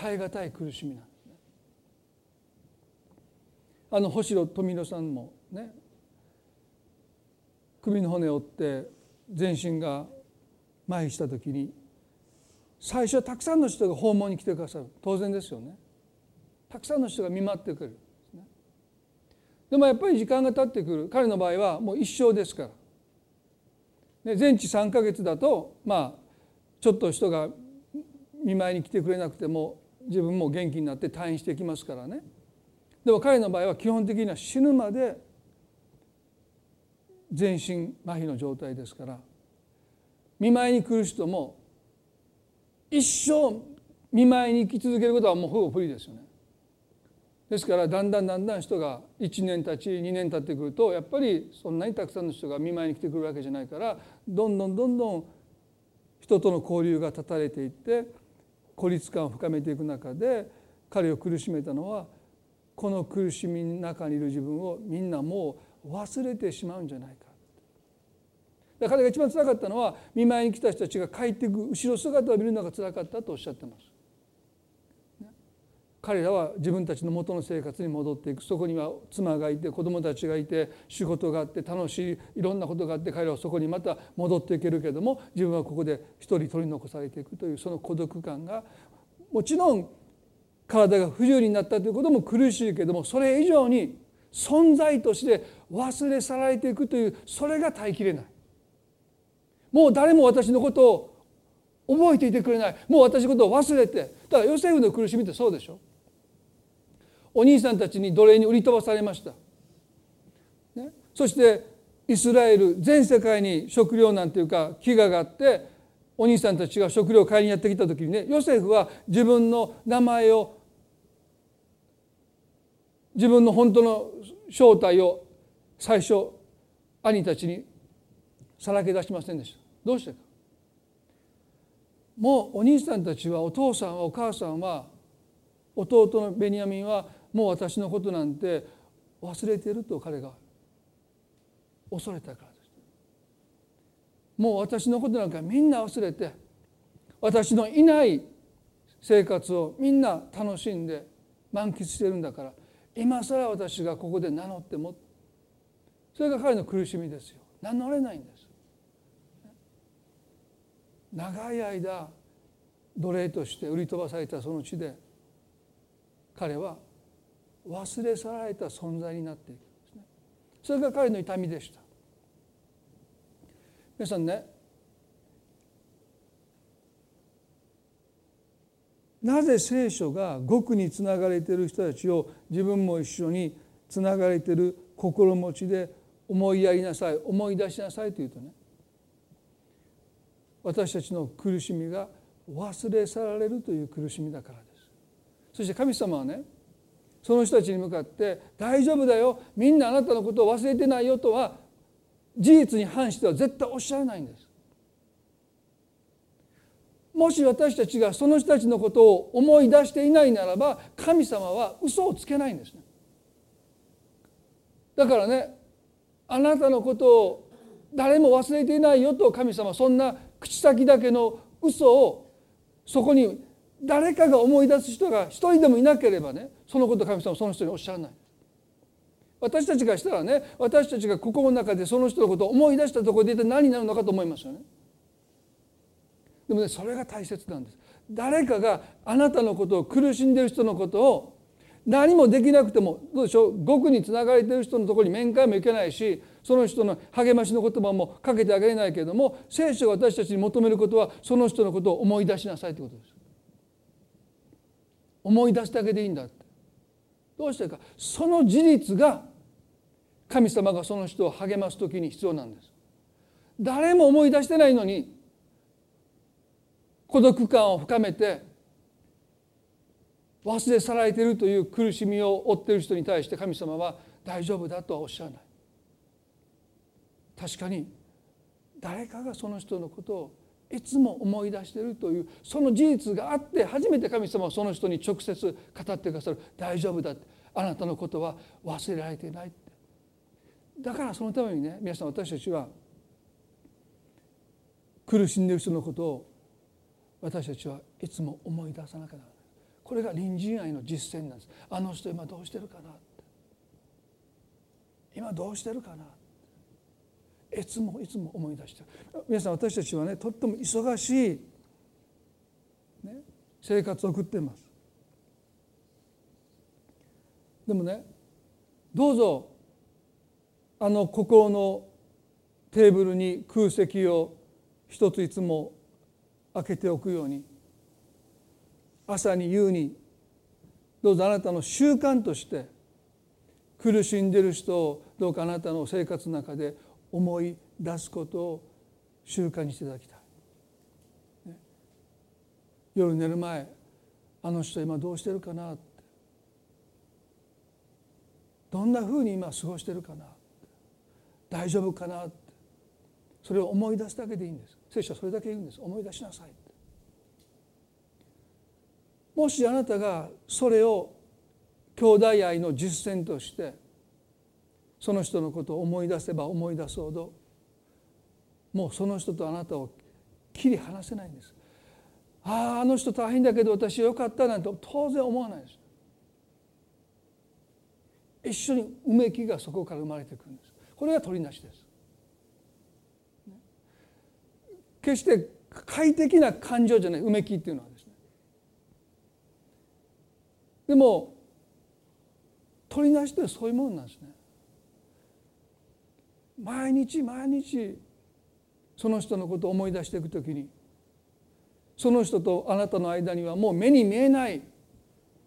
耐え難い苦しみなんですね。あの星野富野さんもね首の骨を折って全身が麻痺した時に最初はたくさんの人が訪問に来てくださる。当然ですよね。たくさんの人が見舞ってくるでもやっぱり時間が経ってくる。彼の場合はもう一生ですから、ね全治3か月だとまあちょっと人が見舞いに来てくれなくても自分も元気になって退院していきますからねでも彼の場合は基本的には死ぬまで全身麻痺の状態ですから見舞いに来る人も一生見舞いに行き続けることはもうほぼ無理ですよね。ですからだんだんだんだん人が1年経ち2年経ってくるとやっぱりそんなにたくさんの人が見舞いに来てくるわけじゃないからどんどんどんどん人との交流が断たれていって孤立感を深めていく中で彼を苦しめたのはこの苦しみの中にいる自分をみんなもう忘れてしまうんじゃないか。彼が一番つらかったのは見舞いに来た人たちが帰っていく後ろ姿を見るのがつらかったとおっしゃってます。彼らは自分たちの元の生活に戻っていく。そこには妻がいて子供たちがいて仕事があって楽しいいろんなことがあって彼らはそこにまた戻っていけるけども自分はここで一人取り残されていくというその孤独感がもちろん体が不自由になったということも苦しいけどもそれ以上に存在として忘れ去られていくというそれが耐えきれない。もう誰も私のことを覚えていてくれない。もう私のことを忘れて。だからヨセフの苦しみってそうでしょ。お兄さんたちに奴隷に売り飛ばされました、ね、そしてイスラエル全世界に食糧難というか飢餓があってお兄さんたちが食料を買いにやってきた時にねヨセフは自分の名前を自分の本当の正体を最初兄たちにさらけ出しませんでした。どうしてか。もうお兄さんたちはお父さんはお母さんは弟のベニヤミンはもう私のことなんて忘れてると彼が恐れたからです。もう私のことなんかみんな忘れて私のいない生活をみんな楽しんで満喫してるんだから今更私がここで名乗ってもそれが彼の苦しみですよ。名乗れないんです。長い間奴隷として売り飛ばされたその地で彼は忘れ去られた存在になっていくんですね。それが彼の痛みでした。皆さんねなぜ聖書が極につながれている人たちを自分も一緒につながれている心持ちで思いやりなさい思い出しなさいというとね私たちの苦しみが忘れ去られるという苦しみだからです。そして神様はねその人たちに向かって「大丈夫だよみんなあなたのことを忘れてないよ」とは事実に反しては絶対おっしゃらないんです。もし私たちがその人たちのことを思い出していないならば神様は嘘をつけないんですね。だからねあなたのことを誰も忘れていないよと神様そんな口先だけの嘘をそこに誰かが思い出す人が一人でもいなければねそのこと神様その人におっしゃらない。私たちがしたらね私たちが心の中でその人のことを思い出したところで一体何になるのかと思いますよね。でもねそれが大切なんです。誰かがあなたのことを苦しんでいる人のことを何もできなくてもどうでしょう極につながれてる人のところに面会も行けないしその人の励ましの言葉もかけてあげれないけれども聖書が私たちに求めることはその人のことを思い出しなさいということです。思い出すだけでいいんだって。どうしてか。その事実が神様がその人を励ます時に必要なんです。誰も思い出してないのに孤独感を深めて忘れ去られているという苦しみを負っている人に対して神様は大丈夫だとはおっしゃらない。確かに誰かがその人のことをいつも思い出しているというその事実があって初めて神様はその人に直接語ってくださる。大丈夫だって。あなたのことは忘れられていないって。だからそのためにね皆さん私たちは苦しんでる人のことを私たちはいつも思い出さなきゃならない。これが隣人愛の実践なんです。あの人今どうしてるかな今どうしてるかないつもいつも思い出して皆さん私たちはねとっても忙しい、ね、生活を送っています。でもねどうぞあの心のテーブルに空席を一ついつも開けておくように朝に夕にどうぞあなたの習慣として苦しんでる人をどうかあなたの生活の中で思い出すことを習慣にしていただきたい。夜寝る前あの人今どうしてるかなって。どんなふうに今過ごしてるかな大丈夫かなって。それを思い出すだけでいいんです。聖書はそれだけ言うんです。思い出しなさいもしあなたがそれを兄弟愛の実践としてその人のことを思い出せば思い出すほどもうその人とあなたを切り離せないんです。あああの人大変だけど私よかったなんて当然思わないです。一緒にうめきがそこから生まれてくるんです。これが取りなしです。決して快適な感情じゃない。うめきっていうのはですね。でも取りなしってそういうものなんですね。毎日毎日その人のことを思い出していくときにその人とあなたの間にはもう目に見えない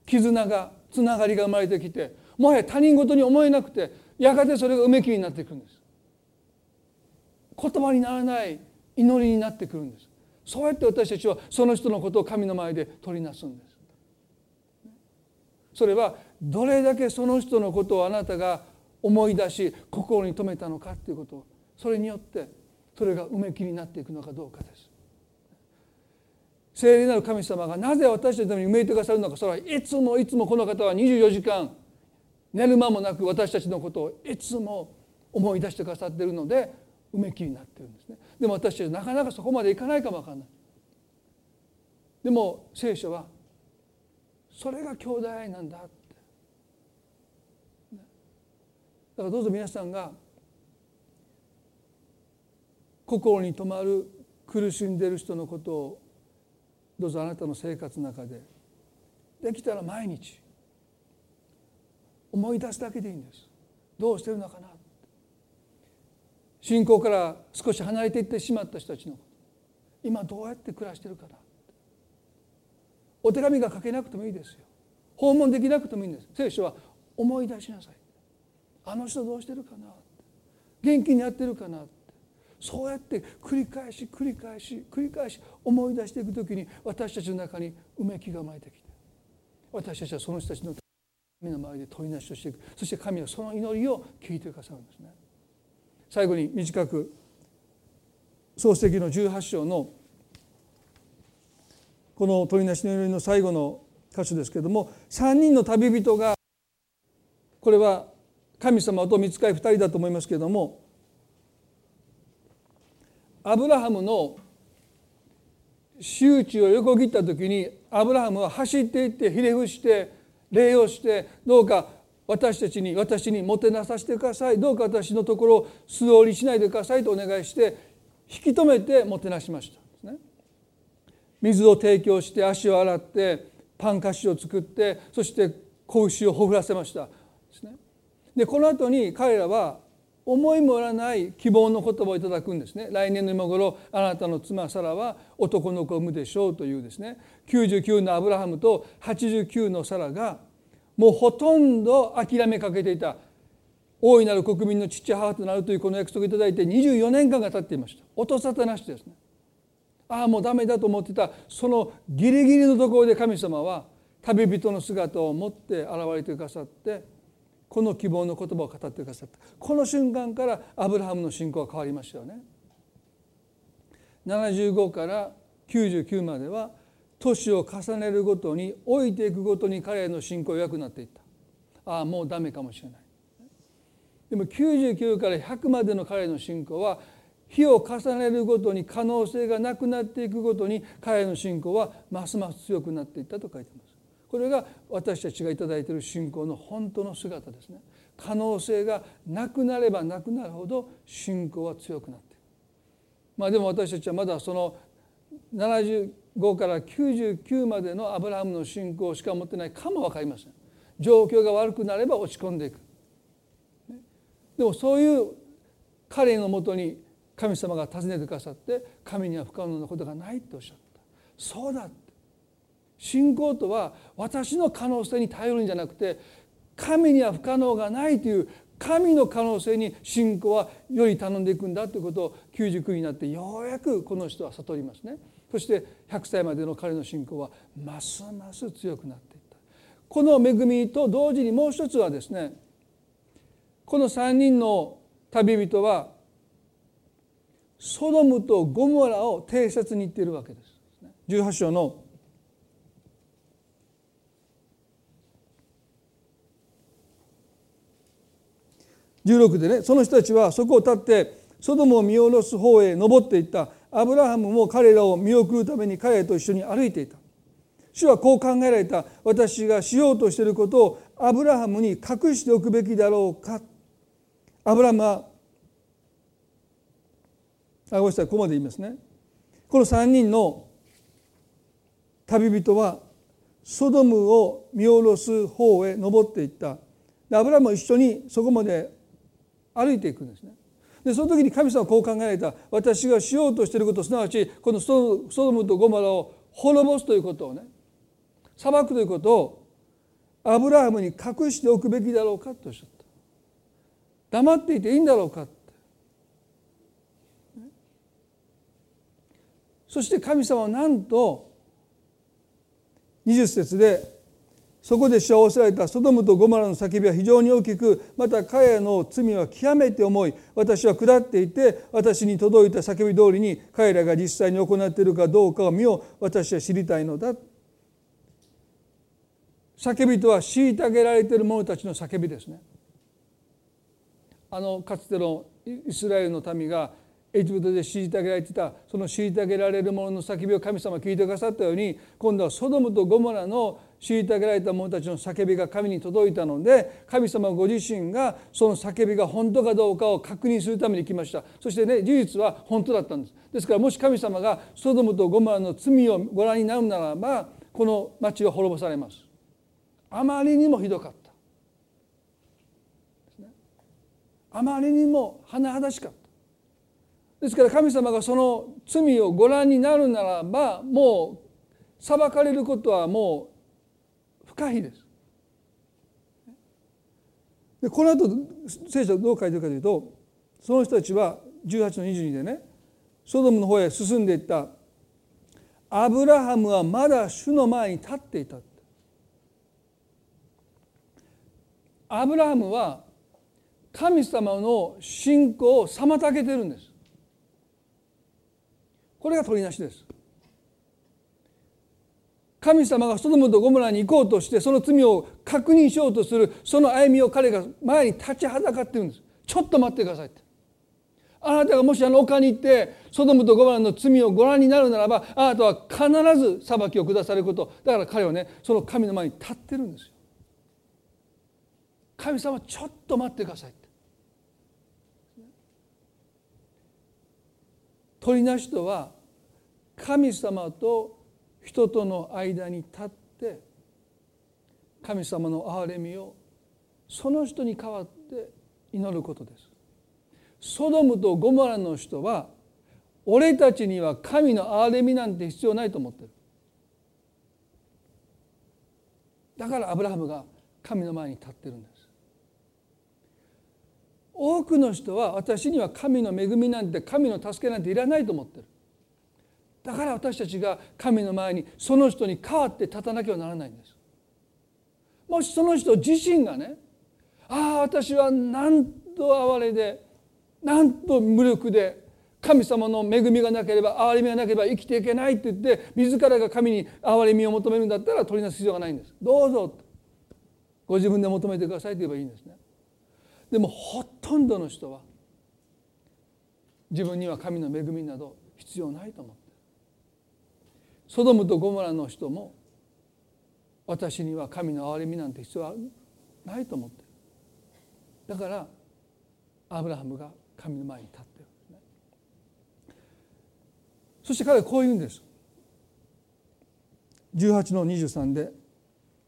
絆がつながりが生まれてきてもはや他人事に思えなくてやがてそれがうめきになっていくんです。言葉にならない祈りになってくるんです。そうやって私たちはその人のことを神の前で取りなすんです。それはどれだけその人のことをあなたが思い出し心に留めたのかということそれによってそれが埋めきになっていくのかどうかです。聖霊なる神様がなぜ私たちのために埋めてくださるのかそれはいつもいつもこの方は24時間寝る間もなく私たちのことをいつも思い出してくださっているので埋めきになってるんですね。でも私たちなかなかそこまでいかないかもわかんない。でも聖書はそれが兄弟愛なんだ。だからどうぞ皆さんが心に留まる苦しんでいる人のことをどうぞあなたの生活の中でできたら毎日思い出すだけでいいんです。どうしてるのかな。信仰から少し離れていってしまった人たちの今どうやって暮らしてるかな。お手紙が書けなくてもいいですよ。訪問できなくてもいいんです。聖書は思い出しなさい。あの人どうしてるかな元気にやってるかなそうやって繰り返し繰り返し繰り返し思い出していく時に私たちの中にうめきが生まれてきて。私たちはその人たちの目の前で取りなしをしていく。そして神はその祈りを聞いてくださるんですね。最後に短く創世記の18章のこの取りなしの祈りの最後の箇所ですけれども3人の旅人がこれは神様と見つかり2人だと思いますけれどもアブラハムの周知を横切った時にアブラハムは走っていってひれ伏して礼をしてどうか私たちに私にもてなさせてください。どうか私のところを素通りしないでくださいとお願いして引き止めてもてなしました。水を提供して足を洗ってパン菓子を作ってそして子牛をほふらせました。ですね。でこの後に彼らは思いもよらない希望の言葉をいただくんですね。来年の今頃あなたの妻サラは男の子を産むでしょうというですね。99のアブラハムと89のサラがもうほとんど諦めかけていた大いなる国民の父母となるというこの約束をいただいて24年間が経っていました。音沙汰なしですね。ああもうダメだと思ってたそのギリギリのところで神様は旅人の姿を持って現れてくださってこの希望の言葉を語ってくださった。この瞬間からアブラハムの信仰は変わりましたよね。75から99までは年を重ねるごとに老いていくごとに彼への信仰が弱くなっていった。ああもうダメかもしれない。でも99から100までの彼の信仰は日を重ねるごとに可能性がなくなっていくごとに彼の信仰はますます強くなっていったと書いてます。これが私たちが頂いている信仰の本当の姿ですね。可能性がなくなればなくなるほど信仰は強くなっているまあでも私たちはまだその75から99までのアブラハムの信仰しか持ってないかも分かりません。状況が悪くなれば落ち込んでいく。でもそういう彼のもとに神様が尋ねてくださって神には不可能なことがないとおっしゃった。そうだ信仰とは私の可能性に頼るんじゃなくて神には不可能がないという神の可能性に信仰はより頼んでいくんだということを99になってようやくこの人は悟ります。ねそして100歳までの彼の信仰はますます強くなっていった。この恵みと同時にもう一つはですねこの3人の旅人はソドムとゴモラを偵察に行っているわけです。18章の16でねその人たちはそこを立ってソドムを見下ろす方へ登っていった。アブラハムも彼らを見送るために彼らと一緒に歩いていた。主はこう考えられた。私がしようとしていることをアブラハムに隠しておくべきだろうか。アブラハムはあごめんなさいここまで言いますね。この3人の旅人はソドムを見下ろす方へ登っていった。アブラハムも一緒にそこまで歩いていくんですね。でその時に神様はこう考えられた。私がしようとしていることすなわちこのソドムとゴマラを滅ぼすということをね裁くということをアブラハムに隠しておくべきだろうかとおっしゃった。黙っていていいんだろうかって。そして神様はなんと20節でそこで主はおせられたソドムとゴモラの叫びは非常に大きくまた彼らの罪は極めて重い。私は下っていて私に届いた叫び通りに彼らが実際に行っているかどうかを見よ私は知りたいのだ。叫びとは虐げられている者たちの叫びですね。あのかつてのイスラエルの民がエジプトで虐げられてたその虐げられる者の叫びを神様聞いてくださったように今度はソドムとゴモラの虐げられた者たちの叫びが神に届いたので神様ご自身がその叫びが本当かどうかを確認するために来ました。そしてね事実は本当だったんです。ですからもし神様がソドムとゴモラの罪をご覧になるならばこの町は滅ぼされます。あまりにもひどかった。あまりにも甚だしかった。ですから神様がその罪をご覧になるならばもう裁かれることはもう不可避です。でこの後聖書どう書いてるかというとその人たちは18の22でねソドムの方へ進んでいった。アブラハムはまだ主の前に立っていたアブラハムは神様の信仰を妨げてるんです。これが取りなしです。神様がソドムとゴムラに行こうとしてその罪を確認しようとするその歩みを彼が前に立ちはだかってるんです。ちょっと待ってくださいって。あなたがもしあの丘に行ってソドムとゴムラの罪をご覧になるならばあなたは必ず裁きを下されること。だから彼はねその神の前に立ってるんですよ。神様ちょっと待ってください取りなしとは神様と人との間に立って神様の憐れみをその人に代わって祈ることです。ソドムとゴモラの人は俺たちには神の憐れみなんて必要ないと思ってる。だからアブラハムが神の前に立ってるんです多くの人は私には神の恵みなんて神の助けなんていらないと思ってる。だから私たちが神の前にその人に代わって立たなきゃならないんです。もしその人自身がねああ私はなんと哀れでなんと無力で神様の恵みがなければ憐れみがなければ生きていけないって言って自らが神に憐れみを求めるんだったら取りなす必要がないんです。どうぞご自分で求めてくださいと言えばいいんですね。でもほとんどの人は自分には神の恵みなど必要ないと思って。ソドムとゴモラの人も私には神の憐れみなんて必要はないと思ってだからアブラハムが神の前に立ってる。ねそして彼はこう言うんです。18の23で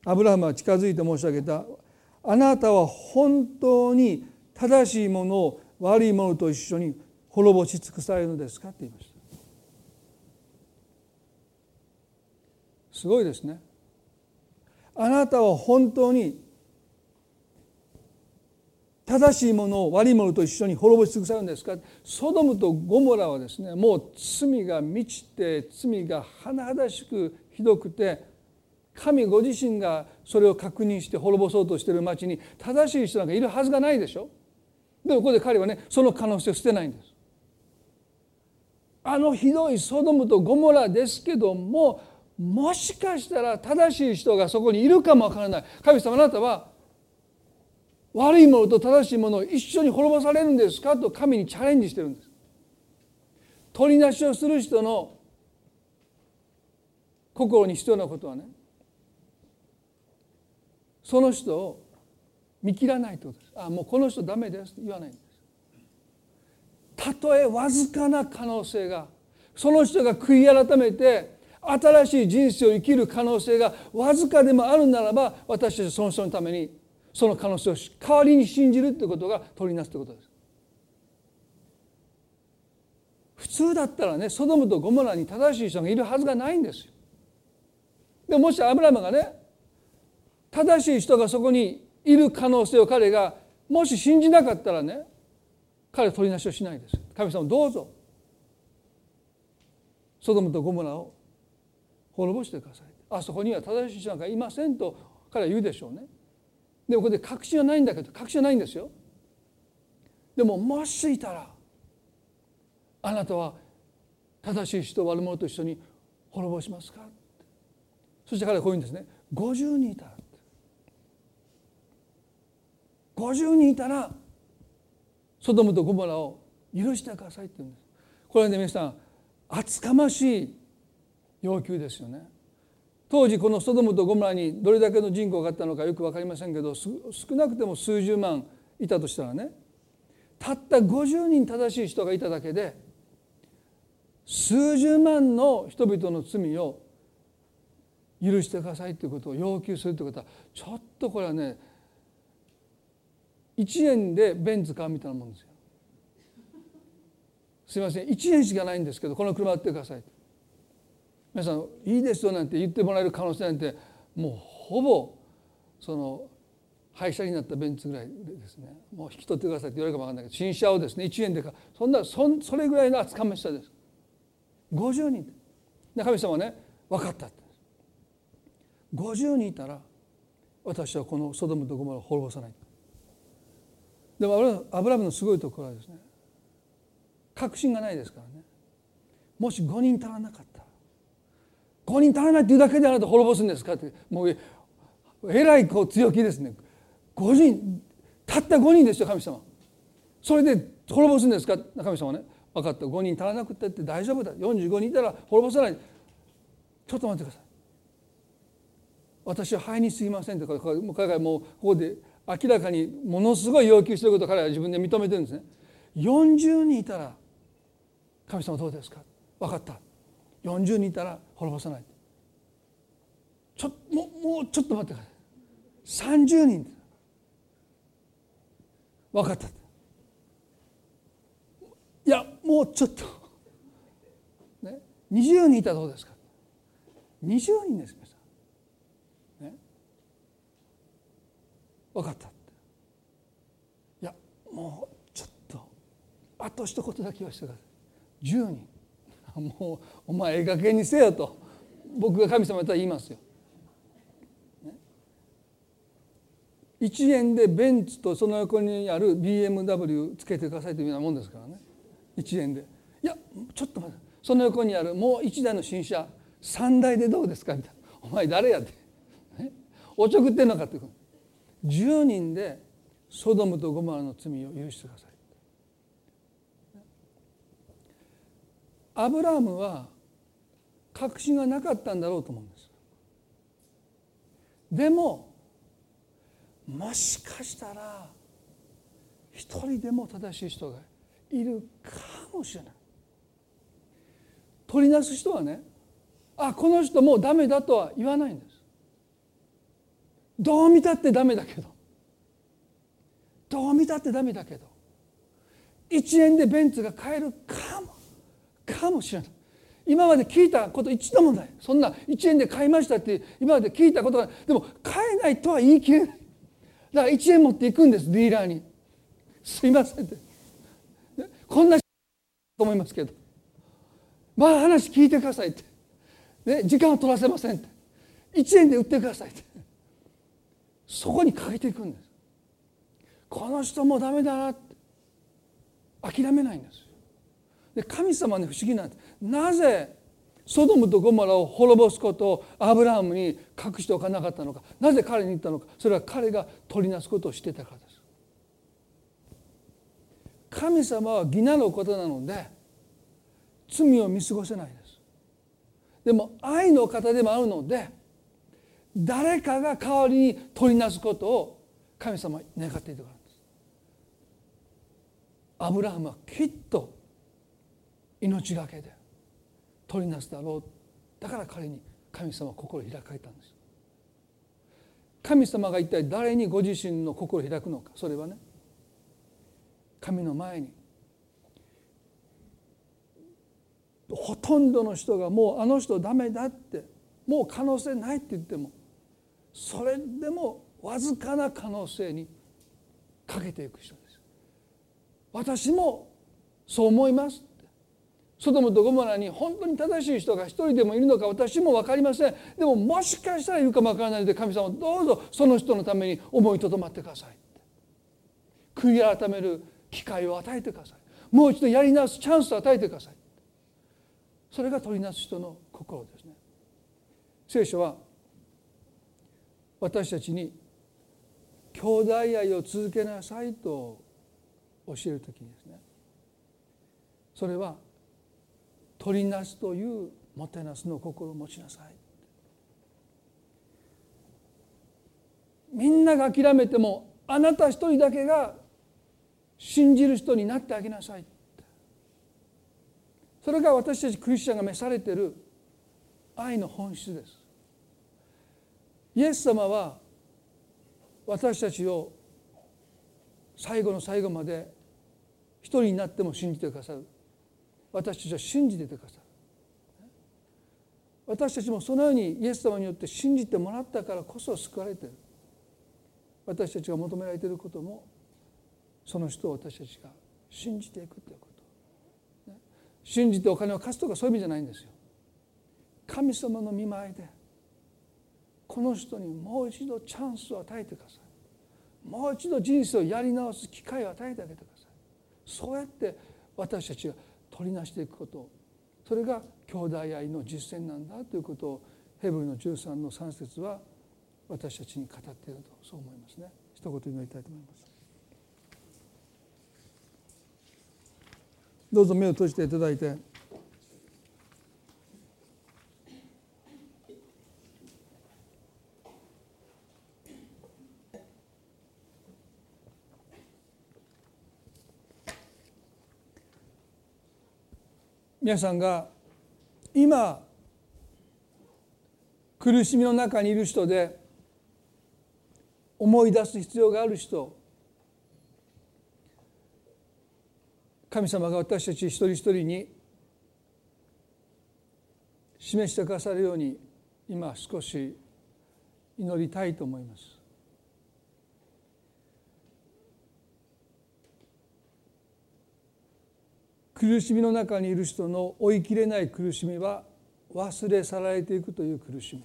アブラハムは近づいて申し上げたあなたは本当に正しいものを悪いものと一緒に滅ぼし尽くされるのですか？って言いましたすごいですね。あなたは本当に正しいものを悪いものと一緒に滅ぼし尽くされるんですか？ソドムとゴモラはですね。もう罪が満ちて罪が甚だしくひどくて神ご自身がそれを確認して滅ぼそうとしてる町に正しい人なんかいるはずがないでしょ？でもここで彼はねその可能性を捨てないんです。あのひどいソドムとゴモラですけどももしかしたら正しい人がそこにいるかもわからない。神様あなたは悪いものと正しいものを一緒に滅ぼされるんですかと神にチャレンジしてるんです。取りなしをする人の心に必要なことはねその人を見切らないということです。あもうこの人ダメですと言わないんです。たとえわずかな可能性がその人が悔い改めて新しい人生を生きる可能性がわずかでもあるならば私たちはその人のためにその可能性を代わりに信じるということが取りなすということです。普通だったらねソドムとゴモラに正しい人がいるはずがないんですよ。でももしアブラムがね正しい人がそこにいる可能性を彼がもし信じなかったらね彼は取りなしをしないです。神様どうぞ。ソドムとゴモラを滅ぼしてください。あそこには正しい人なんかいませんと彼は言うでしょうね。でもこれで確信はないんだけど確信はないんですよ。でももしいたらあなたは正しい人悪者と一緒に滅ぼしますか？そして彼はこういうんですね。50人いたら50人いたらソドムとゴモラを許してくださいって言うんです。これはね皆さん厚かましい要求ですよね。当時このソドムとゴモラにどれだけの人口があったのかよく分かりませんけど少なくても数十万いたとしたらねたった50人正しい人がいただけで数十万の人々の罪を許してくださいということを要求するということはちょっとこれはね1円でベンツ買うみたいなもんですよ。すいません。1円しかないんですけどこの車売ってください。皆さんいいですよなんて言ってもらえる可能性なんてもうほぼその廃車になったベンツぐらいでですね。もう引き取ってくださいって言われるかもわかんないけど新車をですね1円でかそんなそそれぐらいの厚かましさです。50人で神様はね分かったって。50人いたら私はこのソドムとゴモラを滅ぼさない。でもアブラムのすごいところはですね確信がないですからね。もし5人足らなかったら5人足らないっていうだけであなた滅ぼすんですかってもうえらいこう強気ですね。5人たった5人ですよ神様。それで滅ぼすんですか？神様ね。分かった。5人足らなくてって大丈夫だ。45人いたら滅ぼさない。ちょっと待ってください。私は肺にすぎませんとか彼がもうここで明らかにものすごい要求してることを彼は自分で認めてるんですね。40人いたら神様どうですか？分かった。40人いたら滅ぼさない。ちょももうちょっと待ってください。30人。分かった。いやもうちょっと、ね、20人いたらどうですか？20人です、ね、分かった。いやもうちょっとあと一言だけ言わせてください。10人。もうお前ええ加減にせよと僕が神様だったら言いますよ。1円でベンツとその横にある BMW つけてくださいというようなもんですからね。1円で。いやちょっと待って。その横にあるもう1台の新車3台でどうですか？みたいな。お前誰やって、ね、おちょくってんのかって10人でソドムとゴマラの罪を許してください。アブラハムは確信がなかったんだろうと思うんです。でももしかしたら一人でも正しい人がいるかもしれない。取りなす人はねあこの人もうダメだとは言わないんです。どう見たってダメだけど。どう見たってダメだけど。1円でベンツが買えるかも。かもしれない。今まで聞いたこと一度もない。そんな1円で買いましたって今まで聞いたことがでも買えないとは言い切れない。だから1円持っていくんですディーラーに。すいませんって、こんなと思いますけど。まあ話聞いてくださいって、ね、時間を取らせませんって。1円で売ってくださいって。そこにかけていくんです。この人もダメだなって。諦めないんですで神様ね不思議なんです。なぜソドムとゴモラを滅ぼすことをアブラハムに隠しておかなかったのか。なぜ彼に言ったのか。それは彼が取りなすことをしてたからです。神様は義なることなので罪を見過ごせないです。でも愛の方でもあるので誰かが代わりに取りなすことを神様願っていたからです。アブラハムはきっと命がけで取りなすだろう。だから彼に神様は心を開かれたんです。神様が一体誰にご自身の心を開くのか。それはね神の前にほとんどの人がもうあの人ダメだってもう可能性ないって言ってもそれでもわずかな可能性にかけていく人です。私もそう思います。ソドムとゴモラに本当に正しい人が一人でもいるのか私も分かりません。でももしかしたらいるかも分からないので神様どうぞその人のために思いとどまってください悔い改める機会を与えてください。もう一度やり直すチャンスを与えてくださいそれが取りなす人の心ですね。聖書は私たちに兄弟愛を続けなさいと教える時にですねそれは取りなすというもてなすの心を持ちなさい。みんなが諦めてもあなた一人だけが信じる人になってあげなさい。それが私たちクリスチャンが召されている愛の本質です。イエス様は私たちを最後の最後まで一人になっても信じてくださる。私たちは信じててくださる。私たちもそのようにイエス様によって信じてもらったからこそ救われてる。私たちが求められていることもその人を私たちが信じていくということ。信じてお金を貸すとかそういう意味じゃないんですよ。神様の見舞いでこの人にもう一度チャンスを与えてください。もう一度人生をやり直す機会を与えてあげてください。そうやって私たちが取りなしていくことそれが兄弟愛の実践なんだということをヘブルの13の3節は私たちに語っているとそう思いますね。一言祈りたいと思います。どうぞ目を閉じていただいて皆さんが今苦しみの中にいる人で思い出す必要がある人神様が私たち一人一人に示してくださるように今少し祈りたいと思います。苦しみの中にいる人の追いきれない苦しみは忘れ去られていくという苦しみ。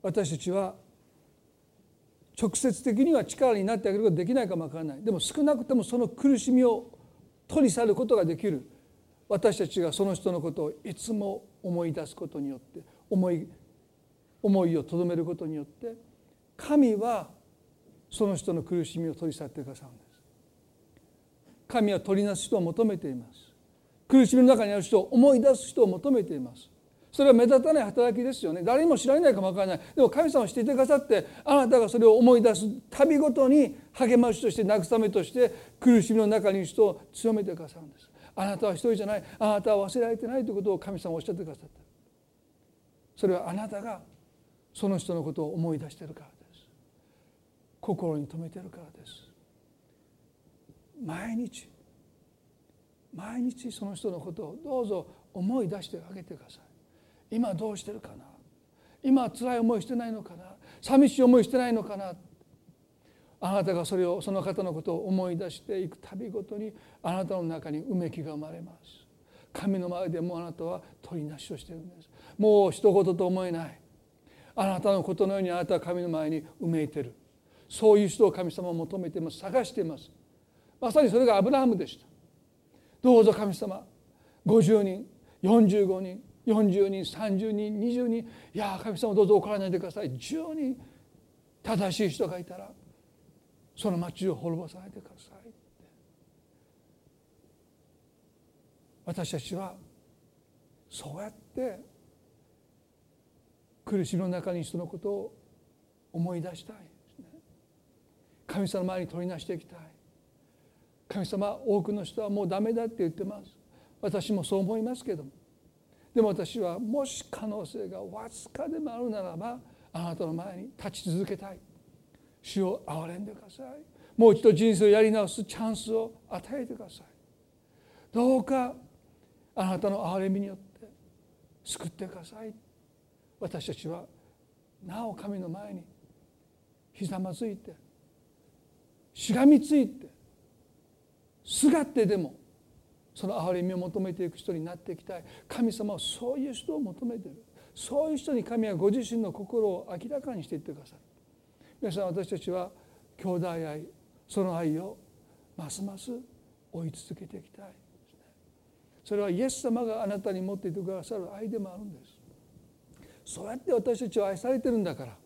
私たちは直接的には力になってあげることができないかもわからない。でも少なくともその苦しみを取り去ることができる。私たちがその人のことをいつも思い出すことによって思い思いをとどめることによって神はその人の苦しみを取り去ってくださるんです。神は取りなす人を求めています。苦しみの中にある人を思い出す人を求めています。それは目立たない働きですよね。誰にも知られないかもわからない。でも神様は知っていてくださってあなたがそれを思い出す度ごとに励ましとして慰めとして苦しみの中にいる人を強めてくださるんです。あなたは一人じゃない。あなたは忘れられてないということを神様はおっしゃってくださった。それはあなたがその人のことを思い出しているからです。心に留めているからです。毎日毎日その人のことをどうぞ思い出してあげてください。今どうしてるかな？今辛い思いしてないのかな？寂しい思いしてないのかな？あなたがそれをその方のことを思い出していくたびごとにあなたの中にうめきが生まれます。神の前でもあなたは取りなしをしているんです。もう一言と思えない。あなたのことのようにあなたは神の前にうめいてる。そういう人を神様を求めています。探しています。まさにそれがアブラハムでした。どうぞ神様50人45人40人30人20人いや神様どうぞ怒らないでください。10人正しい人がいたらその町を滅ぼさないでください私たちはそうやって苦しみの中に人のことを思い出したい。神様の前に取りなしていきたい。神様多くの人はもうダメだって言ってます。私もそう思いますけども。でも私はもし可能性がわずかでもあるならばあなたの前に立ち続けたい。主を憐れんでください。もう一度人生をやり直すチャンスを与えてください。どうかあなたの憐れみによって救ってください。私たちはなお神の前にひざまずいてしがみついてすがってでもその憐れみを求めていく人になっていきたい。神様はそういう人を求めてる。そういう人に神はご自身の心を明らかにしていってくださる。皆さん私たちは兄弟愛その愛をますます追い続けていきたい。それはイエス様があなたに持っていてくださる愛でもあるんです。そうやって私たちは愛されてるんだから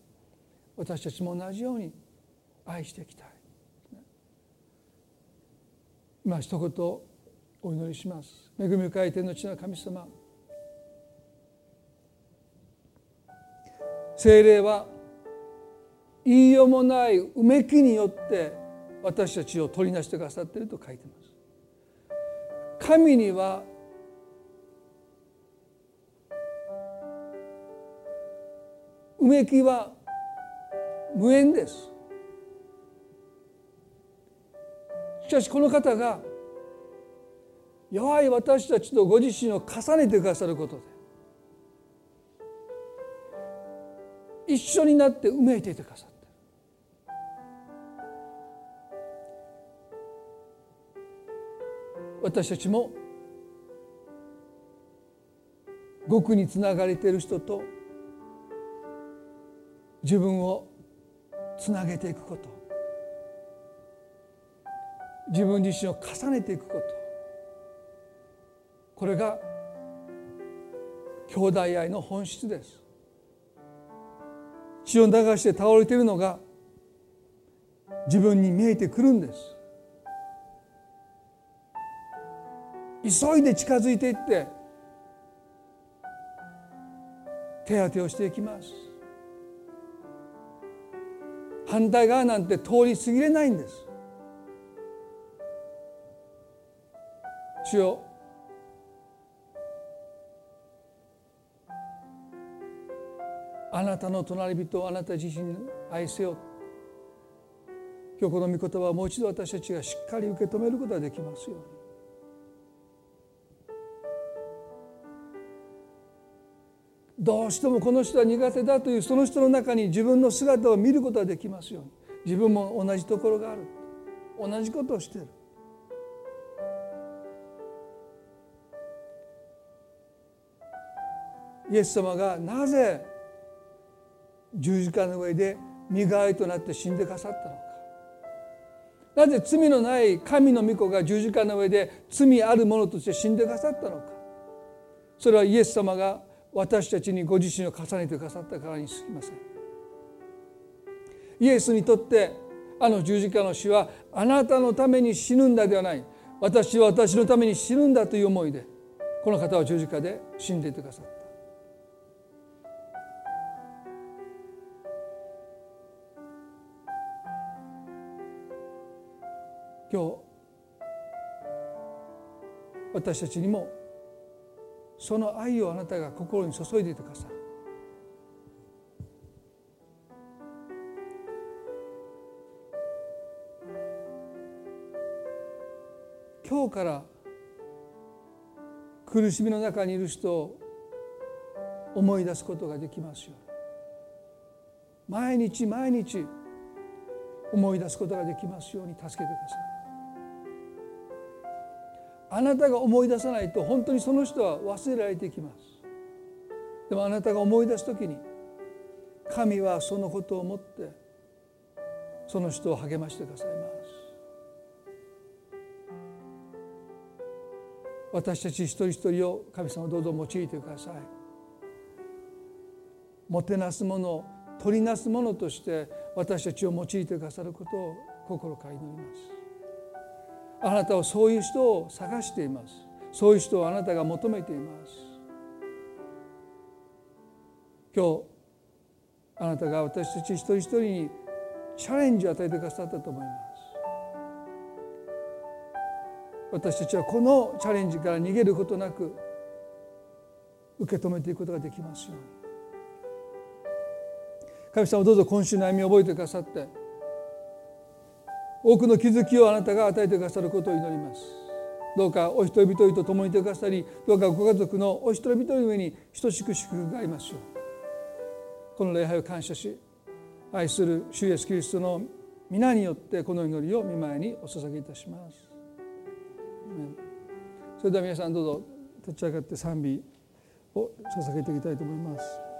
私たちも同じように愛していきたい。今一言お祈りします。恵み深い天の地の神様。精霊は言いようもないうめきによって私たちを取りなしてくださっていると書いてます。神にはうめきは無縁です。しかしこの方が弱い私たちとご自身を重ねてくださることで一緒になってうめいていてくださって私たちも極につながれている人と自分をつなげていくこと。自分自身を重ねていくこと。これが兄弟愛の本質です。血を流して倒れているのが自分に見えてくるんです。急いで近づいていって手当てをしていきます。反対側なんて通り過ぎれないんです。主よあなたの隣人をあなた自身に愛せよ。今日この御言葉をもう一度私たちがしっかり受け止めることができますように。どうしてもこの人は苦手だというその人の中に自分の姿を見ることができますように。自分も同じところがある。同じことをしている。イエス様がなぜ十字架の上で身代わりとなって死んでくださったのか。なぜ罪のない神の御子が十字架の上で罪ある者として死んでくださったのか。それはイエス様が私たちにご自身を重ねてくださったからにすぎません。イエスにとってあの十字架の死はあなたのために死ぬんだではない。私は私のために死ぬんだという思いでこの方は十字架で死んでいてくださった。今日私たちにもその愛をあなたが心に注いでいてください。今日から苦しみの中にいる人を思い出すことができますよ毎日毎日思い出すことができますように助けてください。あなたが思い出さないと本当にその人は忘れられていきます。でもあなたが思い出す時に神はそのことを思ってその人を励ましてくださいます。私たち一人一人を神様どうぞ用いてください。もてなすもの取りなすものとして私たちを用いてくださることを心から祈ります。あなたはそういう人を探しています。そういう人をあなたが求めています。今日あなたが私たち一人一人にチャレンジを与えてくださったと思います。私たちはこのチャレンジから逃げることなく受け止めていくことができますように。神様どうぞ今週の歩みを覚えてくださって多くの気づきをあなたが与えてくださることを祈りますどうかお一人一人と共にいてくださりどうかご家族のお一人一人の上に等しく祝福がありますようこの礼拝を感謝し愛する主イエスキリストの皆によってこの祈りを見舞いにお捧げいたします。それでは皆さんどうぞ立ち上がって賛美を捧げていきたいと思います。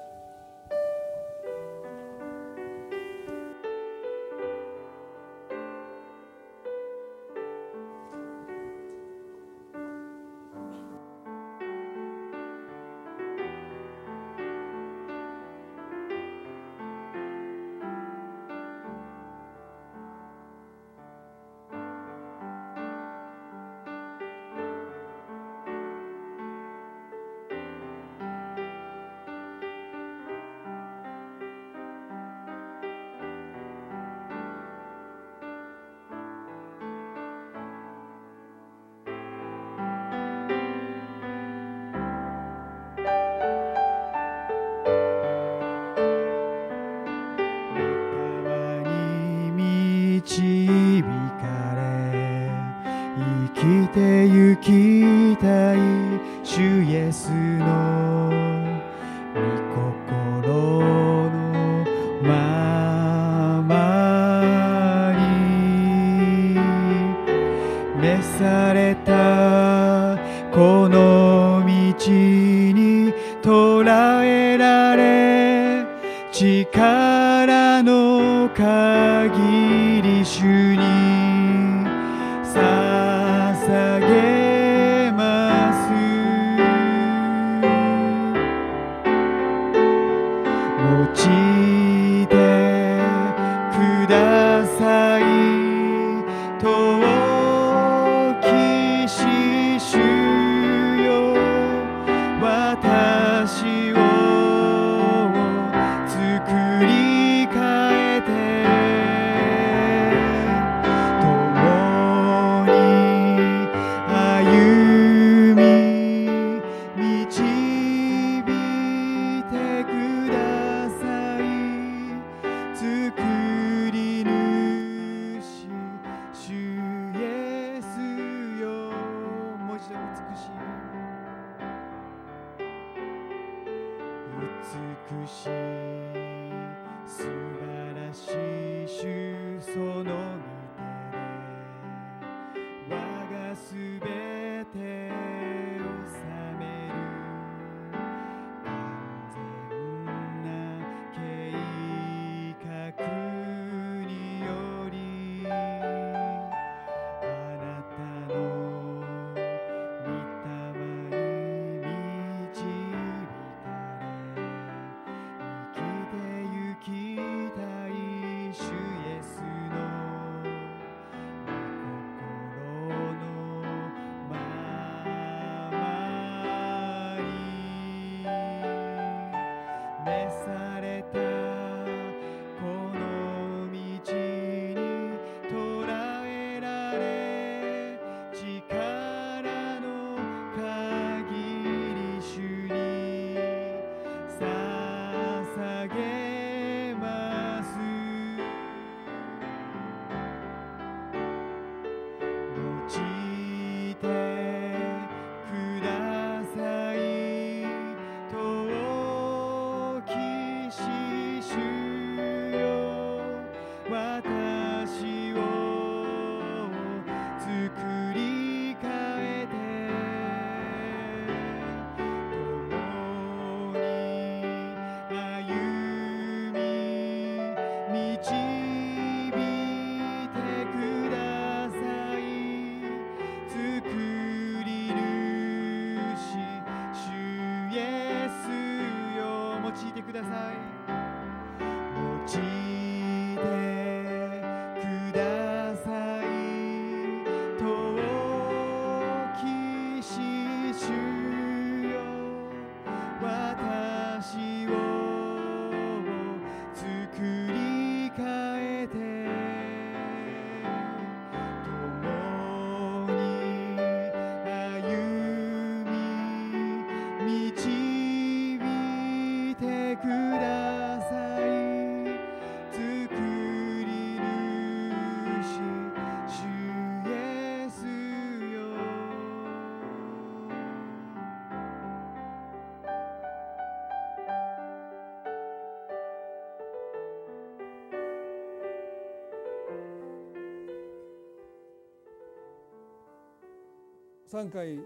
3回に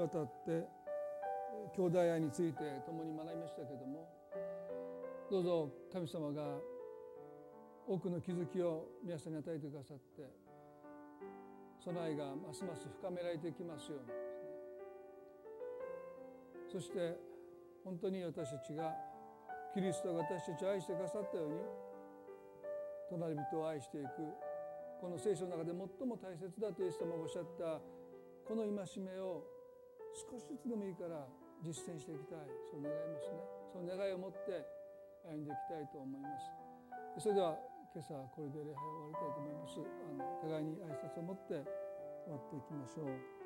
わたって兄弟愛について共に学びましたけどもどうぞ神様が多くの気づきを皆さんに与えてくださってその愛がますます深められていきますように。そして本当に私たちがキリストが私たちを愛してくださったように隣人を愛していくこの聖書の中で最も大切だとイエス様がおっしゃったこの戒めを少しずつでもいいから実践していきたい。そう願いますね。その願いを持って歩んでいきたいと思います。それでは今朝はこれで礼拝を終わりたいと思います。あの互いに挨拶を持って終わっていきましょう。